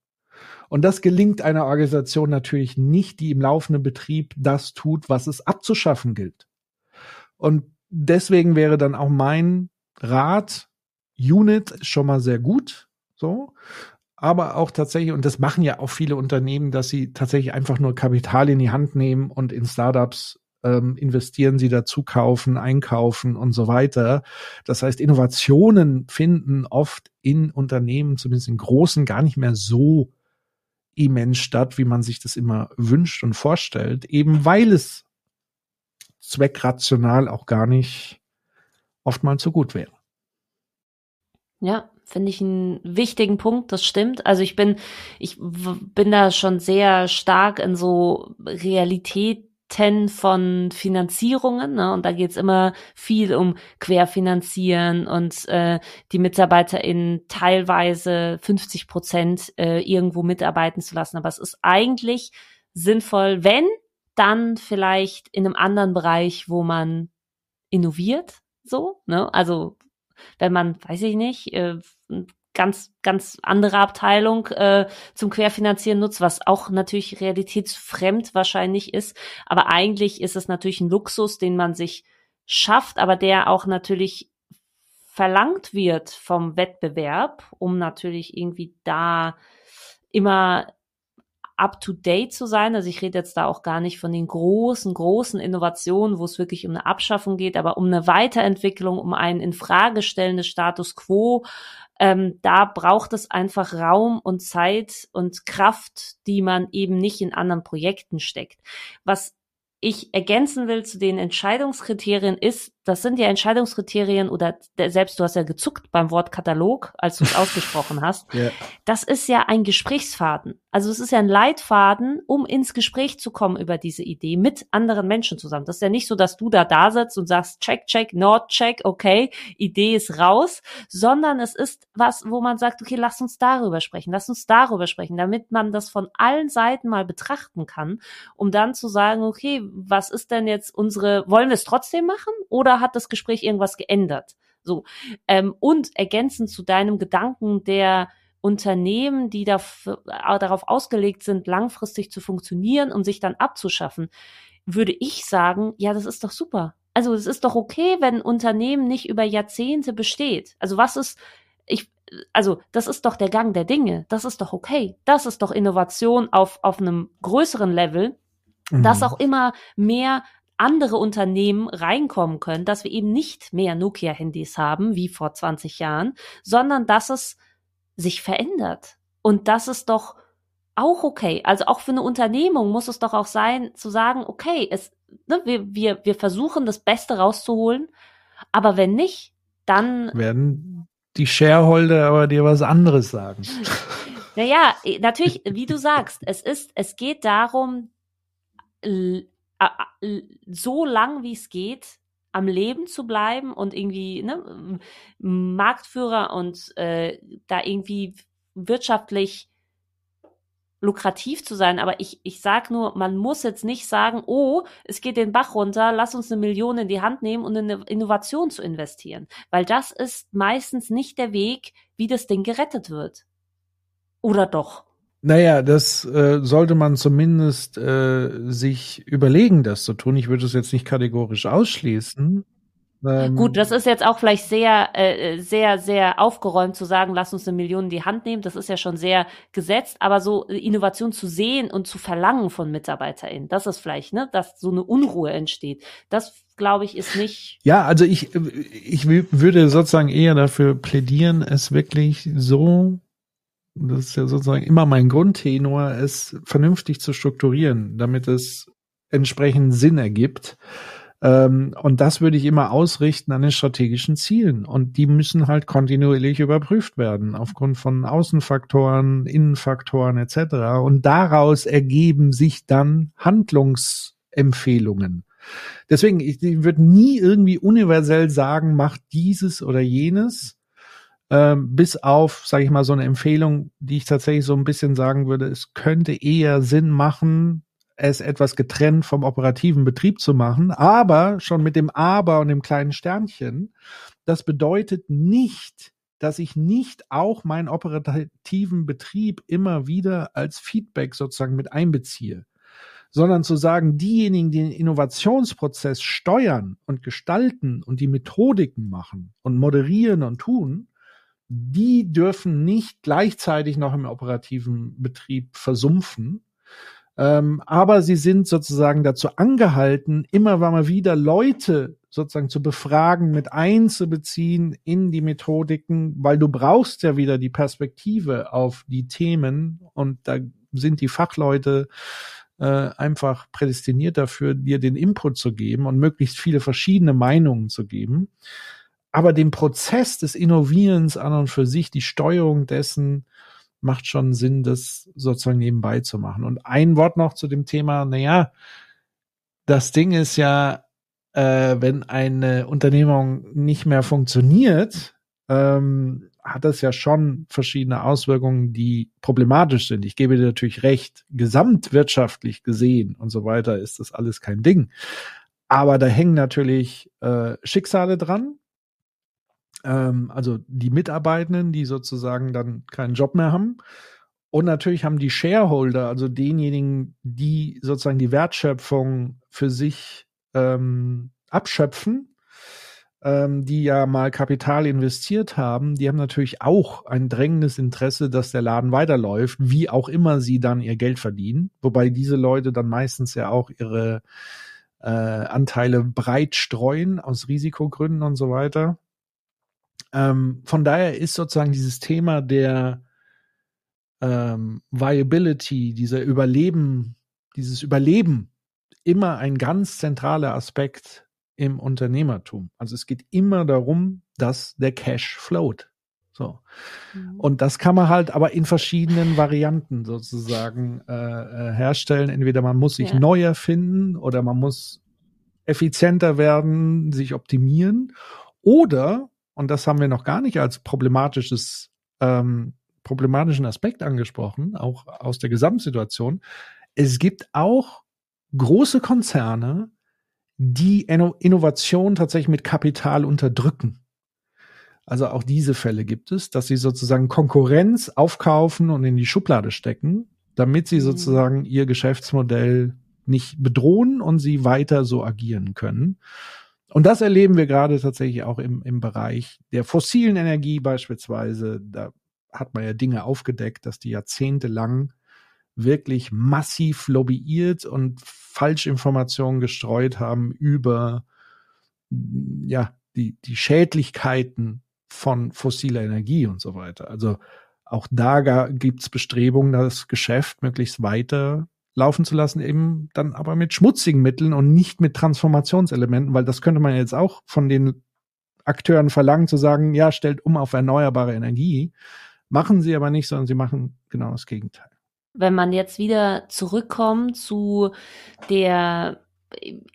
B: Und das gelingt einer Organisation natürlich nicht, die im laufenden Betrieb das tut, was es abzuschaffen gilt. Und deswegen wäre dann auch mein Rat, Unit schon mal sehr gut, so. Aber auch tatsächlich, und das machen ja auch viele Unternehmen, dass sie tatsächlich einfach nur Kapital in die Hand nehmen und in Startups ähm, investieren, sie dazu kaufen, einkaufen und so weiter. Das heißt, Innovationen finden oft in Unternehmen, zumindest in großen, gar nicht mehr so immens statt, wie man sich das immer wünscht und vorstellt, eben weil es zweckrational auch gar nicht oftmals so gut wäre.
A: Ja, finde ich einen wichtigen Punkt, das stimmt. Also ich bin, ich bin da schon sehr stark in so Realität von Finanzierungen. Ne? Und da geht's immer viel um Querfinanzieren und äh, die MitarbeiterInnen teilweise 50 Prozent äh, irgendwo mitarbeiten zu lassen. Aber es ist eigentlich sinnvoll, wenn, dann vielleicht in einem anderen Bereich, wo man innoviert, so, ne? Also wenn man, weiß ich nicht, äh, ganz, ganz andere Abteilung äh, zum Querfinanzieren nutzt, was auch natürlich realitätsfremd wahrscheinlich ist. Aber eigentlich ist es natürlich ein Luxus, den man sich schafft, aber der auch natürlich verlangt wird vom Wettbewerb, um natürlich irgendwie da immer up to date zu sein. Also ich rede jetzt da auch gar nicht von den großen, großen Innovationen, wo es wirklich um eine Abschaffung geht, aber um eine Weiterentwicklung, um ein in Frage stellendes Status quo ähm, da braucht es einfach Raum und Zeit und Kraft, die man eben nicht in anderen Projekten steckt. Was ich ergänzen will zu den Entscheidungskriterien ist, das sind ja Entscheidungskriterien oder selbst du hast ja gezuckt beim Wort Katalog, als du es *laughs* ausgesprochen hast. Ja. Das ist ja ein Gesprächsfaden. Also es ist ja ein Leitfaden, um ins Gespräch zu kommen über diese Idee mit anderen Menschen zusammen. Das ist ja nicht so, dass du da da sitzt und sagst, check, check, not check, okay, Idee ist raus, sondern es ist was, wo man sagt, okay, lass uns darüber sprechen, lass uns darüber sprechen, damit man das von allen Seiten mal betrachten kann, um dann zu sagen, okay, was ist denn jetzt unsere, wollen wir es trotzdem machen oder hat das Gespräch irgendwas geändert? So. Ähm, und ergänzend zu deinem Gedanken der Unternehmen, die da, äh, darauf ausgelegt sind, langfristig zu funktionieren und sich dann abzuschaffen, würde ich sagen, ja, das ist doch super. Also es ist doch okay, wenn ein Unternehmen nicht über Jahrzehnte besteht. Also was ist, ich, also das ist doch der Gang der Dinge. Das ist doch okay. Das ist doch Innovation auf, auf einem größeren Level, mhm. dass auch immer mehr andere Unternehmen reinkommen können, dass wir eben nicht mehr Nokia-Handys haben wie vor 20 Jahren, sondern dass es sich verändert. Und das ist doch auch okay. Also auch für eine Unternehmung muss es doch auch sein, zu sagen, okay, es, ne, wir, wir, wir versuchen das Beste rauszuholen, aber wenn nicht, dann
B: werden die Shareholder aber dir was anderes sagen. *laughs*
A: Naja, natürlich, wie du sagst, es ist, es geht darum, so lang wie es geht am Leben zu bleiben und irgendwie ne, Marktführer und äh, da irgendwie wirtschaftlich lukrativ zu sein. Aber ich, ich sag nur, man muss jetzt nicht sagen, oh, es geht den Bach runter, lass uns eine Million in die Hand nehmen und in eine Innovation zu investieren. Weil das ist meistens nicht der Weg, wie das Ding gerettet wird. Oder doch?
B: Naja, das äh, sollte man zumindest äh, sich überlegen, das zu tun. Ich würde es jetzt nicht kategorisch ausschließen.
A: Ähm, Gut, das ist jetzt auch vielleicht sehr, äh, sehr, sehr aufgeräumt zu sagen, lass uns eine Million in die Hand nehmen. Das ist ja schon sehr gesetzt, aber so Innovation zu sehen und zu verlangen von MitarbeiterInnen, das ist vielleicht, ne, dass so eine Unruhe entsteht. Das glaube ich, ist nicht.
B: Ja, also ich, ich würde sozusagen eher dafür plädieren, es wirklich so das ist ja sozusagen immer mein Grundtenor, es vernünftig zu strukturieren, damit es entsprechend Sinn ergibt. Ähm, und das würde ich immer ausrichten an den strategischen Zielen. Und die müssen halt kontinuierlich überprüft werden, aufgrund von Außenfaktoren, Innenfaktoren etc. Und daraus ergeben sich dann Handlungsempfehlungen. Deswegen, ich, ich würde nie irgendwie universell sagen, mach dieses oder jenes, ähm, bis auf, sage ich mal, so eine Empfehlung, die ich tatsächlich so ein bisschen sagen würde, es könnte eher Sinn machen, es etwas getrennt vom operativen Betrieb zu machen, aber schon mit dem Aber und dem kleinen Sternchen. Das bedeutet nicht, dass ich nicht auch meinen operativen Betrieb immer wieder als Feedback sozusagen mit einbeziehe, sondern zu sagen, diejenigen, die den Innovationsprozess steuern und gestalten und die Methodiken machen und moderieren und tun, die dürfen nicht gleichzeitig noch im operativen Betrieb versumpfen. Ähm, aber sie sind sozusagen dazu angehalten, immer mal wieder Leute sozusagen zu befragen, mit einzubeziehen in die Methodiken, weil du brauchst ja wieder die Perspektive auf die Themen und da sind die Fachleute äh, einfach prädestiniert dafür, dir den Input zu geben und möglichst viele verschiedene Meinungen zu geben aber den Prozess des Innovierens an und für sich, die Steuerung dessen, macht schon Sinn, das sozusagen nebenbei zu machen. Und ein Wort noch zu dem Thema, naja, das Ding ist ja, äh, wenn eine Unternehmung nicht mehr funktioniert, ähm, hat das ja schon verschiedene Auswirkungen, die problematisch sind. Ich gebe dir natürlich recht, gesamtwirtschaftlich gesehen und so weiter ist das alles kein Ding. Aber da hängen natürlich äh, Schicksale dran, ähm, also die Mitarbeitenden, die sozusagen dann keinen Job mehr haben. Und natürlich haben die Shareholder, also denjenigen, die sozusagen die Wertschöpfung für sich ähm, abschöpfen, ähm, die ja mal Kapital investiert haben, die haben natürlich auch ein drängendes Interesse, dass der Laden weiterläuft, wie auch immer sie dann ihr Geld verdienen. Wobei diese Leute dann meistens ja auch ihre äh, Anteile breit streuen aus Risikogründen und so weiter. Ähm, von daher ist sozusagen dieses Thema der ähm, Viability, dieser Überleben, dieses Überleben immer ein ganz zentraler Aspekt im Unternehmertum. Also es geht immer darum, dass der Cash float. So. Mhm. Und das kann man halt aber in verschiedenen Varianten sozusagen äh, äh, herstellen. Entweder man muss sich ja. neu erfinden oder man muss effizienter werden, sich optimieren. Oder, und das haben wir noch gar nicht als problematisches, ähm, problematischen Aspekt angesprochen, auch aus der Gesamtsituation, es gibt auch große Konzerne, die Innovation tatsächlich mit Kapital unterdrücken. Also auch diese Fälle gibt es, dass sie sozusagen Konkurrenz aufkaufen und in die Schublade stecken, damit sie mhm. sozusagen ihr Geschäftsmodell nicht bedrohen und sie weiter so agieren können. Und das erleben wir gerade tatsächlich auch im, im Bereich der fossilen Energie beispielsweise. Da hat man ja Dinge aufgedeckt, dass die jahrzehntelang wirklich massiv lobbyiert und Falschinformationen gestreut haben über ja die die Schädlichkeiten von fossiler Energie und so weiter. Also auch da gibt es Bestrebungen, das Geschäft möglichst weiter laufen zu lassen, eben dann aber mit schmutzigen Mitteln und nicht mit Transformationselementen, weil das könnte man jetzt auch von den Akteuren verlangen, zu sagen, ja, stellt um auf erneuerbare Energie. Machen sie aber nicht, sondern sie machen genau das Gegenteil.
A: Wenn man jetzt wieder zurückkommt zu der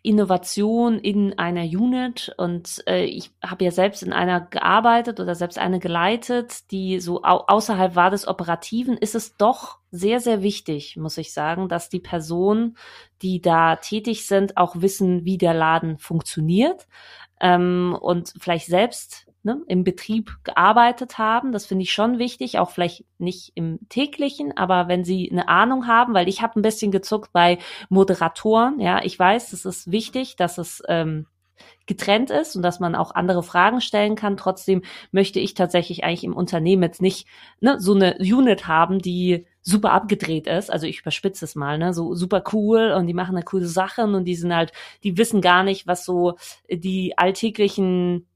A: Innovation in einer Unit. Und äh, ich habe ja selbst in einer gearbeitet oder selbst eine geleitet, die so au außerhalb war des Operativen, ist es doch sehr, sehr wichtig, muss ich sagen, dass die Personen, die da tätig sind, auch wissen, wie der Laden funktioniert. Ähm, und vielleicht selbst ne, im Betrieb gearbeitet haben. Das finde ich schon wichtig, auch vielleicht nicht im täglichen, aber wenn sie eine Ahnung haben, weil ich habe ein bisschen gezuckt bei Moderatoren. Ja, ich weiß, es ist wichtig, dass es ähm, getrennt ist und dass man auch andere Fragen stellen kann. Trotzdem möchte ich tatsächlich eigentlich im Unternehmen jetzt nicht ne, so eine Unit haben, die super abgedreht ist. Also ich überspitze es mal, ne, so super cool und die machen da coole Sachen und die sind halt, die wissen gar nicht, was so die alltäglichen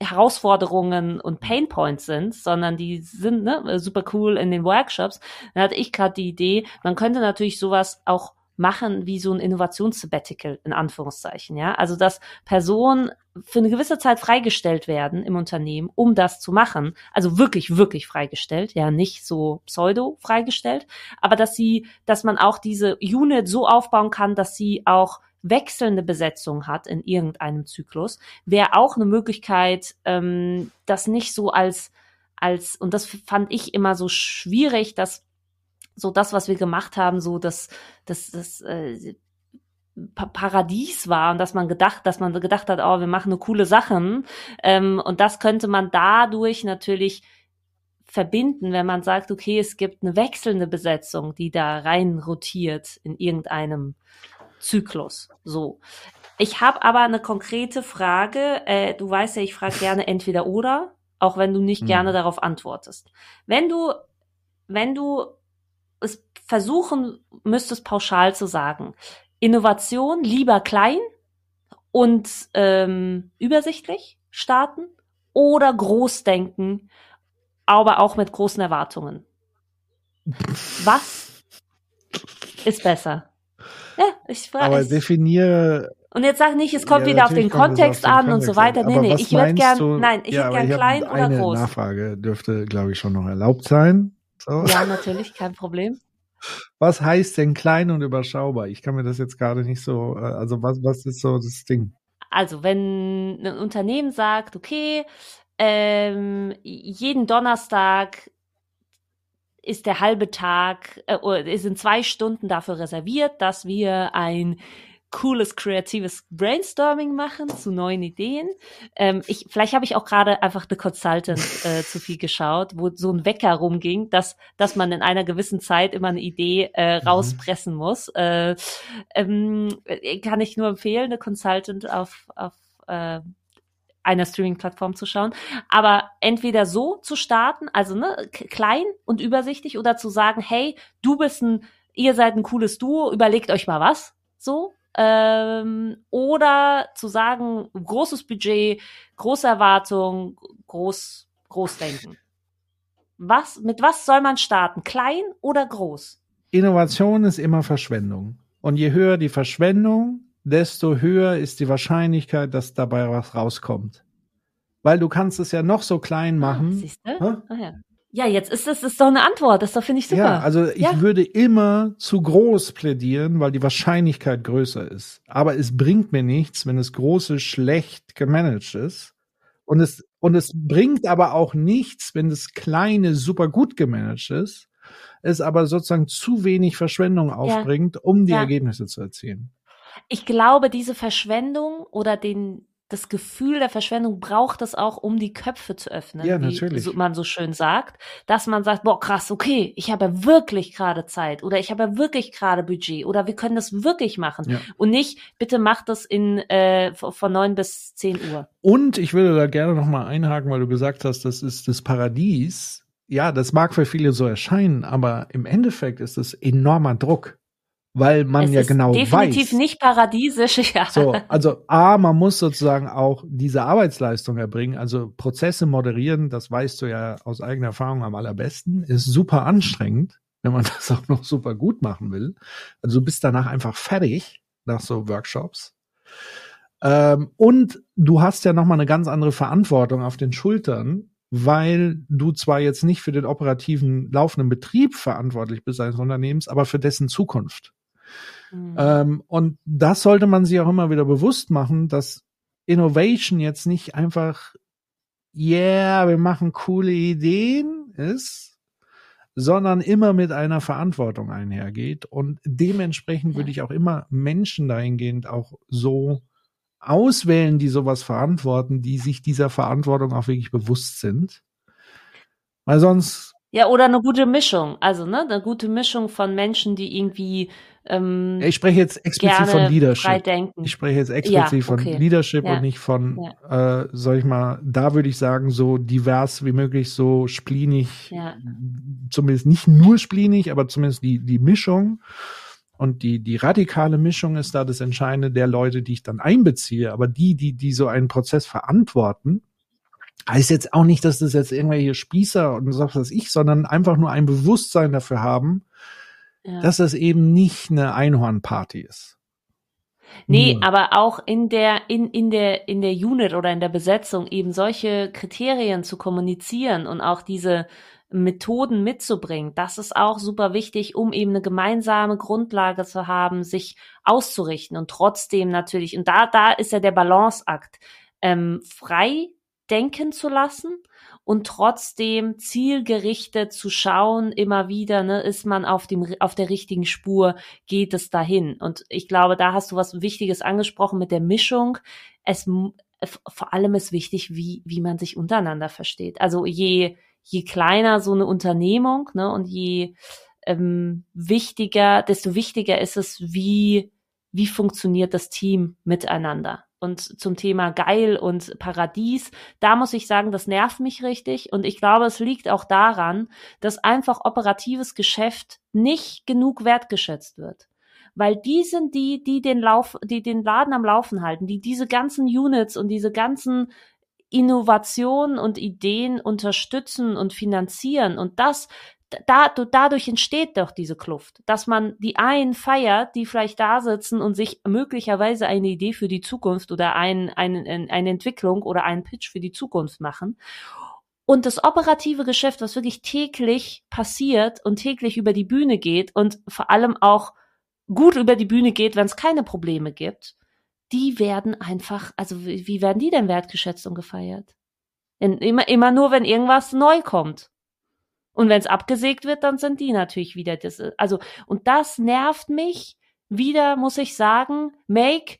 A: Herausforderungen und Painpoints sind, sondern die sind ne, super cool in den Workshops. Dann hatte ich gerade die Idee, man könnte natürlich sowas auch machen wie so ein Innovationssabbatical in Anführungszeichen, ja. Also dass Personen für eine gewisse Zeit freigestellt werden im Unternehmen, um das zu machen. Also wirklich, wirklich freigestellt, ja, nicht so pseudo freigestellt, aber dass sie, dass man auch diese Unit so aufbauen kann, dass sie auch wechselnde Besetzung hat in irgendeinem Zyklus, wäre auch eine Möglichkeit, ähm, das nicht so als, als, und das fand ich immer so schwierig, dass so das, was wir gemacht haben, so das, das, das, äh, Paradies war und dass man gedacht, dass man gedacht hat, oh, wir machen eine coole Sachen. Ähm, und das könnte man dadurch natürlich verbinden, wenn man sagt, okay, es gibt eine wechselnde Besetzung, die da rein rotiert in irgendeinem Zyklus. So. Ich habe aber eine konkrete Frage. Äh, du weißt ja, ich frage gerne entweder oder, auch wenn du nicht mhm. gerne darauf antwortest. Wenn du, wenn du es versuchen müsstest, pauschal zu sagen, Innovation lieber klein und ähm, übersichtlich starten oder groß denken, aber auch mit großen Erwartungen. Was ist besser?
B: Ja, ich frage. Aber definiere.
A: Und jetzt sag nicht, es kommt ja, wieder auf den Kontext an den Kontext und so weiter. Nee, nee, ich würde gern, nein, ich ja, hätte gern klein oder eine groß.
B: Nachfrage dürfte, glaube ich, schon noch erlaubt sein.
A: So. Ja, natürlich, kein Problem. *laughs*
B: Was heißt denn klein und überschaubar? Ich kann mir das jetzt gerade nicht so, äh, also was, was ist so das Ding?
A: Also, wenn ein Unternehmen sagt, okay, ähm, jeden Donnerstag ist der halbe Tag, äh, sind zwei Stunden dafür reserviert, dass wir ein cooles kreatives Brainstorming machen zu neuen Ideen. Ähm, ich, vielleicht habe ich auch gerade einfach The Consultant äh, zu viel geschaut, wo so ein Wecker rumging, dass, dass man in einer gewissen Zeit immer eine Idee äh, mhm. rauspressen muss. Äh, ähm, kann ich nur empfehlen, The Consultant auf, auf äh, einer Streaming-Plattform zu schauen. Aber entweder so zu starten, also ne, klein und übersichtlich, oder zu sagen, hey, du bist ein, ihr seid ein cooles Duo, überlegt euch mal was. So. Ähm, oder zu sagen, großes Budget, große Erwartung, groß, groß denken. Was, mit was soll man starten? Klein oder groß?
B: Innovation ist immer Verschwendung. Und je höher die Verschwendung, desto höher ist die Wahrscheinlichkeit, dass dabei was rauskommt. Weil du kannst es ja noch so klein ah, machen. Ah? Ah,
A: ja. ja. jetzt ist das ist doch eine Antwort. Das finde ich super.
B: Ja, also ich ja. würde immer zu groß plädieren, weil die Wahrscheinlichkeit größer ist. Aber es bringt mir nichts, wenn das Große schlecht gemanagt ist. Und es, und es bringt aber auch nichts, wenn das Kleine super gut gemanagt ist, es aber sozusagen zu wenig Verschwendung aufbringt, um die ja. Ergebnisse zu erzielen.
A: Ich glaube, diese Verschwendung oder den, das Gefühl der Verschwendung braucht es auch, um die Köpfe zu öffnen, ja, natürlich. wie man so schön sagt, dass man sagt, boah, krass, okay, ich habe ja wirklich gerade Zeit oder ich habe ja wirklich gerade Budget oder wir können das wirklich machen ja. und nicht, bitte mach das in äh, von neun bis zehn Uhr.
B: Und ich würde da gerne noch mal einhaken, weil du gesagt hast, das ist das Paradies. Ja, das mag für viele so erscheinen, aber im Endeffekt ist es enormer Druck weil man es ja genau definitiv
A: weiß. Definitiv nicht paradiesisch, *laughs* ja.
B: So, also A, man muss sozusagen auch diese Arbeitsleistung erbringen, also Prozesse moderieren, das weißt du ja aus eigener Erfahrung am allerbesten, ist super anstrengend, wenn man *laughs* das auch noch super gut machen will. Also du bist danach einfach fertig nach so Workshops. Ähm, und du hast ja nochmal eine ganz andere Verantwortung auf den Schultern, weil du zwar jetzt nicht für den operativen laufenden Betrieb verantwortlich bist eines Unternehmens, aber für dessen Zukunft. Mhm. Ähm, und das sollte man sich auch immer wieder bewusst machen, dass Innovation jetzt nicht einfach, yeah, wir machen coole Ideen ist, sondern immer mit einer Verantwortung einhergeht. Und dementsprechend würde ich auch immer Menschen dahingehend auch so auswählen, die sowas verantworten, die sich dieser Verantwortung auch wirklich bewusst sind. Weil sonst
A: ja, oder eine gute Mischung. Also, ne, eine gute Mischung von Menschen, die irgendwie ähm,
B: ich spreche jetzt explizit von Leadership. Ich spreche jetzt explizit ja, okay. von Leadership ja. und nicht von, ja. äh, soll ich mal, da würde ich sagen, so divers wie möglich, so splinig, zumindest nicht nur splinig, aber zumindest die, die Mischung. Und die, die radikale Mischung ist da das Entscheidende der Leute, die ich dann einbeziehe. Aber die, die, die so einen Prozess verantworten, heißt jetzt auch nicht, dass das jetzt irgendwelche Spießer und so was ich, sondern einfach nur ein Bewusstsein dafür haben, ja. dass das eben nicht eine Einhornparty ist.
A: Nee, Nur. aber auch in der, in, in der, in der Unit oder in der Besetzung eben solche Kriterien zu kommunizieren und auch diese Methoden mitzubringen, das ist auch super wichtig, um eben eine gemeinsame Grundlage zu haben, sich auszurichten und trotzdem natürlich, und da, da ist ja der Balanceakt, ähm, frei denken zu lassen und trotzdem zielgerichtet zu schauen, immer wieder, ne, ist man auf dem, auf der richtigen Spur, geht es dahin? Und ich glaube, da hast du was Wichtiges angesprochen mit der Mischung. Es, vor allem ist wichtig, wie, wie man sich untereinander versteht. Also je, je kleiner so eine Unternehmung, ne, und je, ähm, wichtiger, desto wichtiger ist es, wie, wie funktioniert das Team miteinander und zum Thema geil und Paradies, da muss ich sagen, das nervt mich richtig und ich glaube, es liegt auch daran, dass einfach operatives Geschäft nicht genug wertgeschätzt wird. Weil die sind die, die den Lauf, die den Laden am Laufen halten, die diese ganzen Units und diese ganzen Innovationen und Ideen unterstützen und finanzieren und das da, dadurch entsteht doch diese Kluft, dass man die einen feiert, die vielleicht da sitzen und sich möglicherweise eine Idee für die Zukunft oder ein, ein, eine Entwicklung oder einen Pitch für die Zukunft machen. Und das operative Geschäft, was wirklich täglich passiert und täglich über die Bühne geht und vor allem auch gut über die Bühne geht, wenn es keine Probleme gibt, die werden einfach, also wie, wie werden die denn wertgeschätzt und gefeiert? In, immer, immer nur, wenn irgendwas neu kommt. Und wenn es abgesägt wird, dann sind die natürlich wieder das. Also, und das nervt mich. Wieder muss ich sagen, make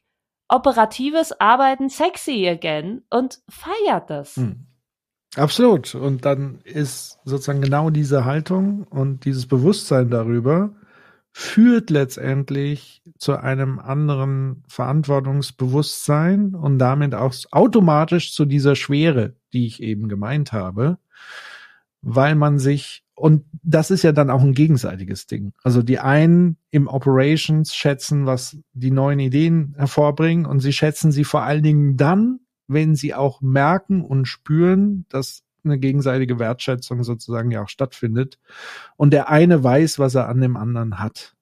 A: operatives Arbeiten sexy again und feiert das. Hm.
B: Absolut. Und dann ist sozusagen genau diese Haltung und dieses Bewusstsein darüber führt letztendlich zu einem anderen Verantwortungsbewusstsein und damit auch automatisch zu dieser Schwere, die ich eben gemeint habe weil man sich, und das ist ja dann auch ein gegenseitiges Ding. Also die einen im Operations schätzen, was die neuen Ideen hervorbringen und sie schätzen sie vor allen Dingen dann, wenn sie auch merken und spüren, dass eine gegenseitige Wertschätzung sozusagen ja auch stattfindet und der eine weiß, was er an dem anderen hat.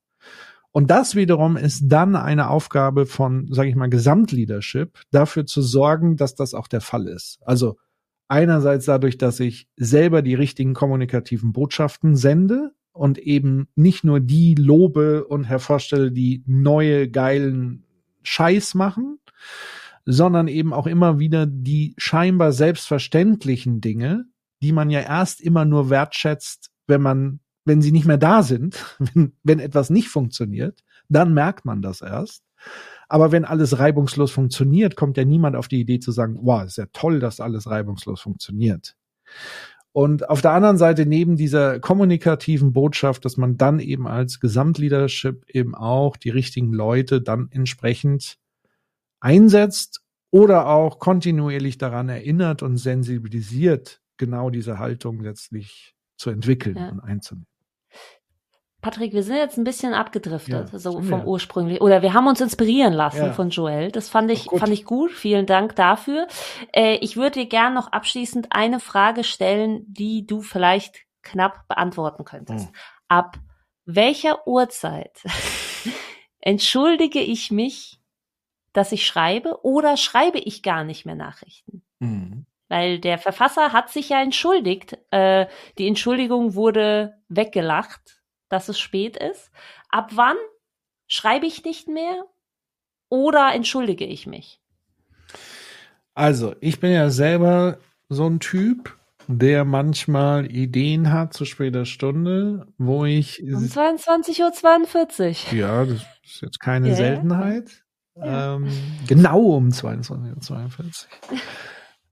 B: Und das wiederum ist dann eine Aufgabe von, sage ich mal, Gesamtleadership, dafür zu sorgen, dass das auch der Fall ist. Also einerseits dadurch, dass ich selber die richtigen kommunikativen Botschaften sende und eben nicht nur die lobe und hervorstelle, die neue geilen Scheiß machen, sondern eben auch immer wieder die scheinbar selbstverständlichen Dinge, die man ja erst immer nur wertschätzt, wenn man wenn sie nicht mehr da sind, *laughs* wenn, wenn etwas nicht funktioniert, dann merkt man das erst. Aber wenn alles reibungslos funktioniert, kommt ja niemand auf die Idee zu sagen, wow, ist ja toll, dass alles reibungslos funktioniert. Und auf der anderen Seite neben dieser kommunikativen Botschaft, dass man dann eben als Gesamtleadership eben auch die richtigen Leute dann entsprechend einsetzt oder auch kontinuierlich daran erinnert und sensibilisiert, genau diese Haltung letztlich zu entwickeln ja. und einzunehmen.
A: Patrick, wir sind jetzt ein bisschen abgedriftet, ja, so vom ursprünglich. Oder wir haben uns inspirieren lassen ja. von Joel. Das fand ich, fand ich gut. Vielen Dank dafür. Äh, ich würde dir gern noch abschließend eine Frage stellen, die du vielleicht knapp beantworten könntest. Hm. Ab welcher Uhrzeit *laughs* entschuldige ich mich, dass ich schreibe oder schreibe ich gar nicht mehr Nachrichten? Hm. Weil der Verfasser hat sich ja entschuldigt. Äh, die Entschuldigung wurde weggelacht dass es spät ist? Ab wann schreibe ich nicht mehr oder entschuldige ich mich?
B: Also, ich bin ja selber so ein Typ, der manchmal Ideen hat zu später Stunde, wo ich.
A: Um 22.42
B: Uhr. Ja, das ist jetzt keine yeah. Seltenheit. Ja. Ähm, genau um 22.42 Uhr.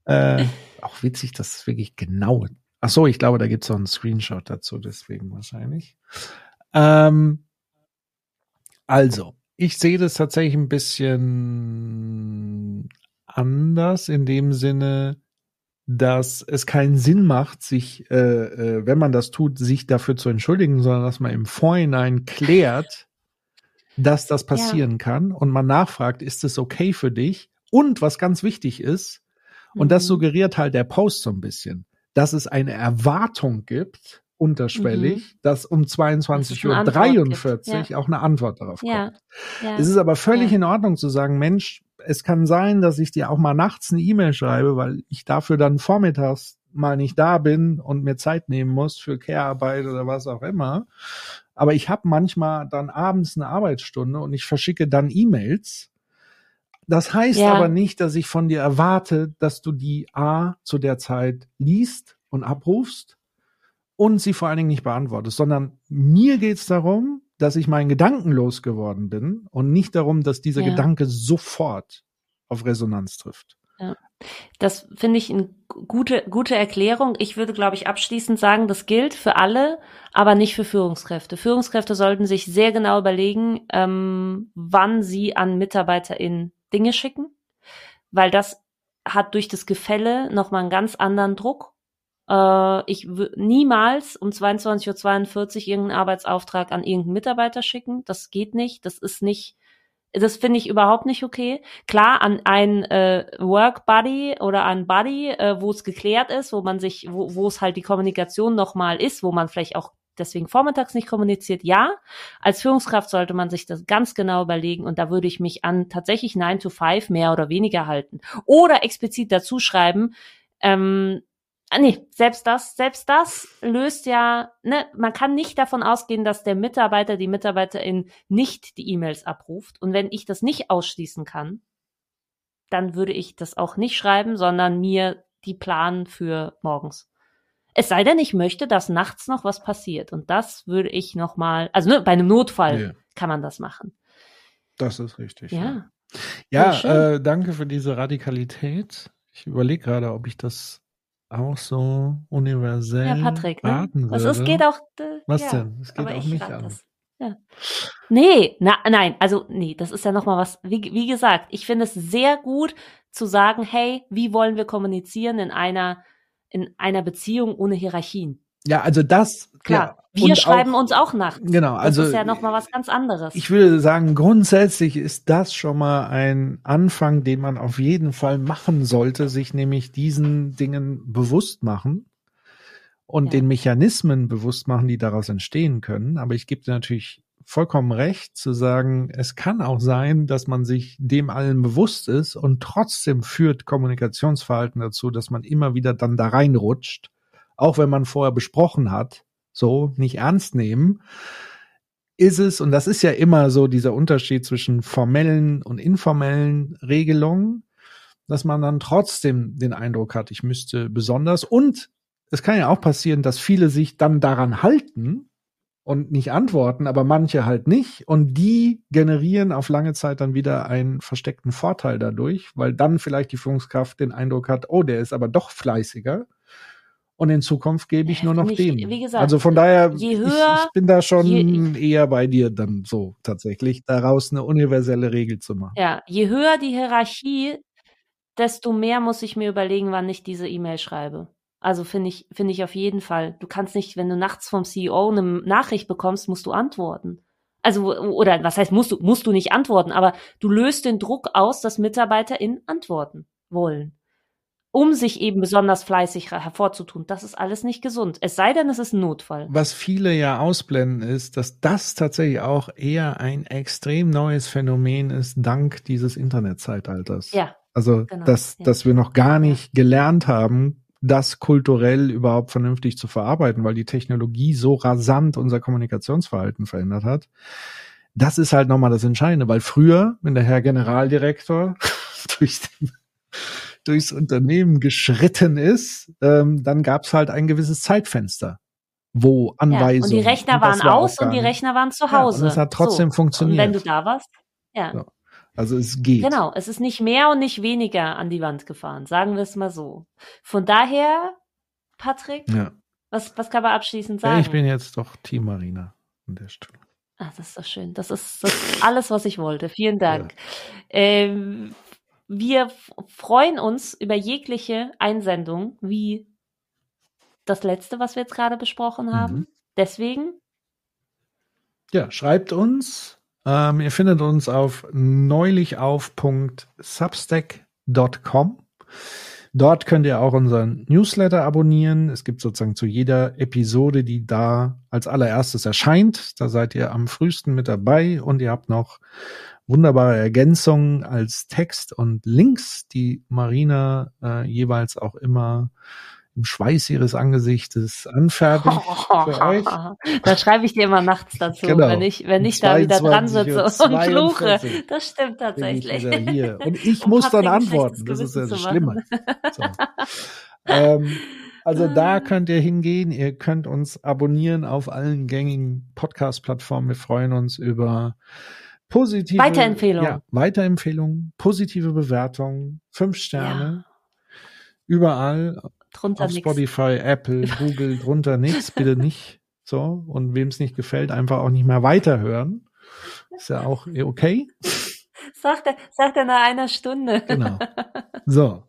B: *laughs* äh, auch witzig, dass es wirklich genau Ach so, ich glaube, da gibt es auch einen Screenshot dazu, deswegen wahrscheinlich. Ähm, also, ich sehe das tatsächlich ein bisschen anders in dem Sinne, dass es keinen Sinn macht, sich, äh, äh, wenn man das tut, sich dafür zu entschuldigen, sondern dass man im Vorhinein klärt, dass das passieren ja. kann und man nachfragt, ist es okay für dich? Und was ganz wichtig ist, und das mhm. suggeriert halt der Post so ein bisschen dass es eine Erwartung gibt, unterschwellig, mhm. dass um 22.43 Uhr ja. auch eine Antwort darauf ja. kommt. Ja. Es ist aber völlig in Ordnung zu sagen, Mensch, es kann sein, dass ich dir auch mal nachts eine E-Mail schreibe, weil ich dafür dann vormittags mal nicht da bin und mir Zeit nehmen muss für Care-Arbeit oder was auch immer. Aber ich habe manchmal dann abends eine Arbeitsstunde und ich verschicke dann E-Mails das heißt ja. aber nicht, dass ich von dir erwarte, dass du die A zu der Zeit liest und abrufst und sie vor allen Dingen nicht beantwortest, sondern mir geht's darum, dass ich meinen Gedanken losgeworden bin und nicht darum, dass dieser ja. Gedanke sofort auf Resonanz trifft. Ja.
A: Das finde ich eine gute, gute Erklärung. Ich würde, glaube ich, abschließend sagen, das gilt für alle, aber nicht für Führungskräfte. Führungskräfte sollten sich sehr genau überlegen, ähm, wann sie an MitarbeiterInnen Dinge schicken, weil das hat durch das Gefälle nochmal einen ganz anderen Druck. Äh, ich niemals um 22.42 Uhr irgendeinen Arbeitsauftrag an irgendeinen Mitarbeiter schicken. Das geht nicht. Das ist nicht, das finde ich überhaupt nicht okay. Klar, an ein äh, Work Buddy oder an Buddy, äh, wo es geklärt ist, wo man sich, wo, wo es halt die Kommunikation nochmal ist, wo man vielleicht auch deswegen vormittags nicht kommuniziert, ja. Als Führungskraft sollte man sich das ganz genau überlegen und da würde ich mich an tatsächlich 9 to 5 mehr oder weniger halten. Oder explizit dazu schreiben, ähm, ah, nee, selbst das, selbst das löst ja, ne, man kann nicht davon ausgehen, dass der Mitarbeiter, die Mitarbeiterin nicht die E-Mails abruft. Und wenn ich das nicht ausschließen kann, dann würde ich das auch nicht schreiben, sondern mir die planen für morgens. Es sei denn, ich möchte, dass nachts noch was passiert. Und das würde ich noch mal, also ne, bei einem Notfall ja. kann man das machen.
B: Das ist richtig. Ja. Ja, ja äh, danke für diese Radikalität. Ich überlege gerade, ob ich das auch so universell ja, Patrick, ne?
A: Also es geht auch.
B: Äh, Was ja, denn? Es geht auch nicht an.
A: Ja. Nee, na, nein, also nee, das ist ja nochmal was, wie, wie gesagt, ich finde es sehr gut zu sagen, hey, wie wollen wir kommunizieren in einer in einer Beziehung ohne Hierarchien.
B: Ja, also das
A: klar. Ja, wir schreiben auch, uns auch nachts.
B: Genau, also
A: das ist ja noch mal was ganz anderes.
B: Ich würde sagen, grundsätzlich ist das schon mal ein Anfang, den man auf jeden Fall machen sollte, sich nämlich diesen Dingen bewusst machen und ja. den Mechanismen bewusst machen, die daraus entstehen können. Aber ich gebe dir natürlich vollkommen recht zu sagen, es kann auch sein, dass man sich dem allen bewusst ist und trotzdem führt Kommunikationsverhalten dazu, dass man immer wieder dann da reinrutscht, auch wenn man vorher besprochen hat, so nicht ernst nehmen, ist es, und das ist ja immer so dieser Unterschied zwischen formellen und informellen Regelungen, dass man dann trotzdem den Eindruck hat, ich müsste besonders und es kann ja auch passieren, dass viele sich dann daran halten und nicht antworten, aber manche halt nicht. Und die generieren auf lange Zeit dann wieder einen versteckten Vorteil dadurch, weil dann vielleicht die Führungskraft den Eindruck hat, oh, der ist aber doch fleißiger. Und in Zukunft gebe ich nur noch nicht, den. Wie gesagt, also von daher, höher, ich, ich bin da schon je, eher bei dir dann so tatsächlich, daraus eine universelle Regel zu machen.
A: Ja, je höher die Hierarchie, desto mehr muss ich mir überlegen, wann ich diese E-Mail schreibe. Also finde ich, finde ich auf jeden Fall. Du kannst nicht, wenn du nachts vom CEO eine Nachricht bekommst, musst du antworten. Also, oder was heißt, musst du, musst du nicht antworten, aber du löst den Druck aus, dass MitarbeiterInnen antworten wollen. Um sich eben besonders fleißig hervorzutun. Das ist alles nicht gesund. Es sei denn, es ist ein Notfall.
B: Was viele ja ausblenden, ist, dass das tatsächlich auch eher ein extrem neues Phänomen ist, dank dieses Internetzeitalters. Ja. Also, genau, dass, ja. dass wir noch gar nicht gelernt haben, das kulturell überhaupt vernünftig zu verarbeiten, weil die Technologie so rasant unser Kommunikationsverhalten verändert hat. Das ist halt nochmal das Entscheidende, weil früher, wenn der Herr Generaldirektor *laughs* durch den, durchs Unternehmen geschritten ist, ähm, dann gab es halt ein gewisses Zeitfenster, wo Anweisungen. Ja, und
A: die Rechner waren aus und die Rechner waren zu Hause. Ja,
B: und es hat trotzdem so. funktioniert.
A: Und wenn du da warst, ja. So.
B: Also es geht.
A: Genau, es ist nicht mehr und nicht weniger an die Wand gefahren, sagen wir es mal so. Von daher, Patrick, ja. was, was kann man abschließend sagen? Ja,
B: ich bin jetzt doch Team Marina an der Stelle.
A: Ah, das ist doch schön. Das ist, das ist alles, was ich wollte. Vielen Dank. Ja. Ähm, wir freuen uns über jegliche Einsendung, wie das letzte, was wir jetzt gerade besprochen haben. Mhm. Deswegen.
B: Ja, schreibt uns ähm, ihr findet uns auf neulichauf.substack.com. Dort könnt ihr auch unseren Newsletter abonnieren. Es gibt sozusagen zu jeder Episode, die da als allererstes erscheint. Da seid ihr am frühesten mit dabei und ihr habt noch wunderbare Ergänzungen als Text und Links, die Marina äh, jeweils auch immer im Schweiß ihres Angesichtes anfertigt für euch. *laughs*
A: Da schreibe ich dir immer nachts dazu, genau. wenn ich, wenn ich da wieder dran sitze und, *laughs* und fluche. Das stimmt tatsächlich.
B: Ich. Und ich *laughs* um muss dann antworten. Das ist ja das Schlimme. So. ähm, also da könnt ihr hingehen. Ihr könnt uns abonnieren auf allen gängigen Podcast-Plattformen. Wir freuen uns über positive
A: Weiterempfehlungen. Ja,
B: Weiterempfehlungen, positive Bewertungen, fünf Sterne. Ja. Überall
A: drunter
B: auf nix. Spotify, Apple, *laughs* Google, drunter nichts, bitte nicht. So. Und wem es nicht gefällt, einfach auch nicht mehr weiterhören. Ist ja auch okay.
A: Sagt er, sagt er nach einer Stunde.
B: Genau. *laughs* So.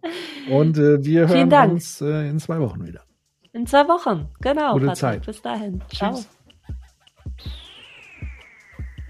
B: Und äh, wir hören uns äh, in zwei Wochen wieder.
A: In zwei Wochen, genau.
B: Gute Zeit.
A: Bis dahin. Ciao.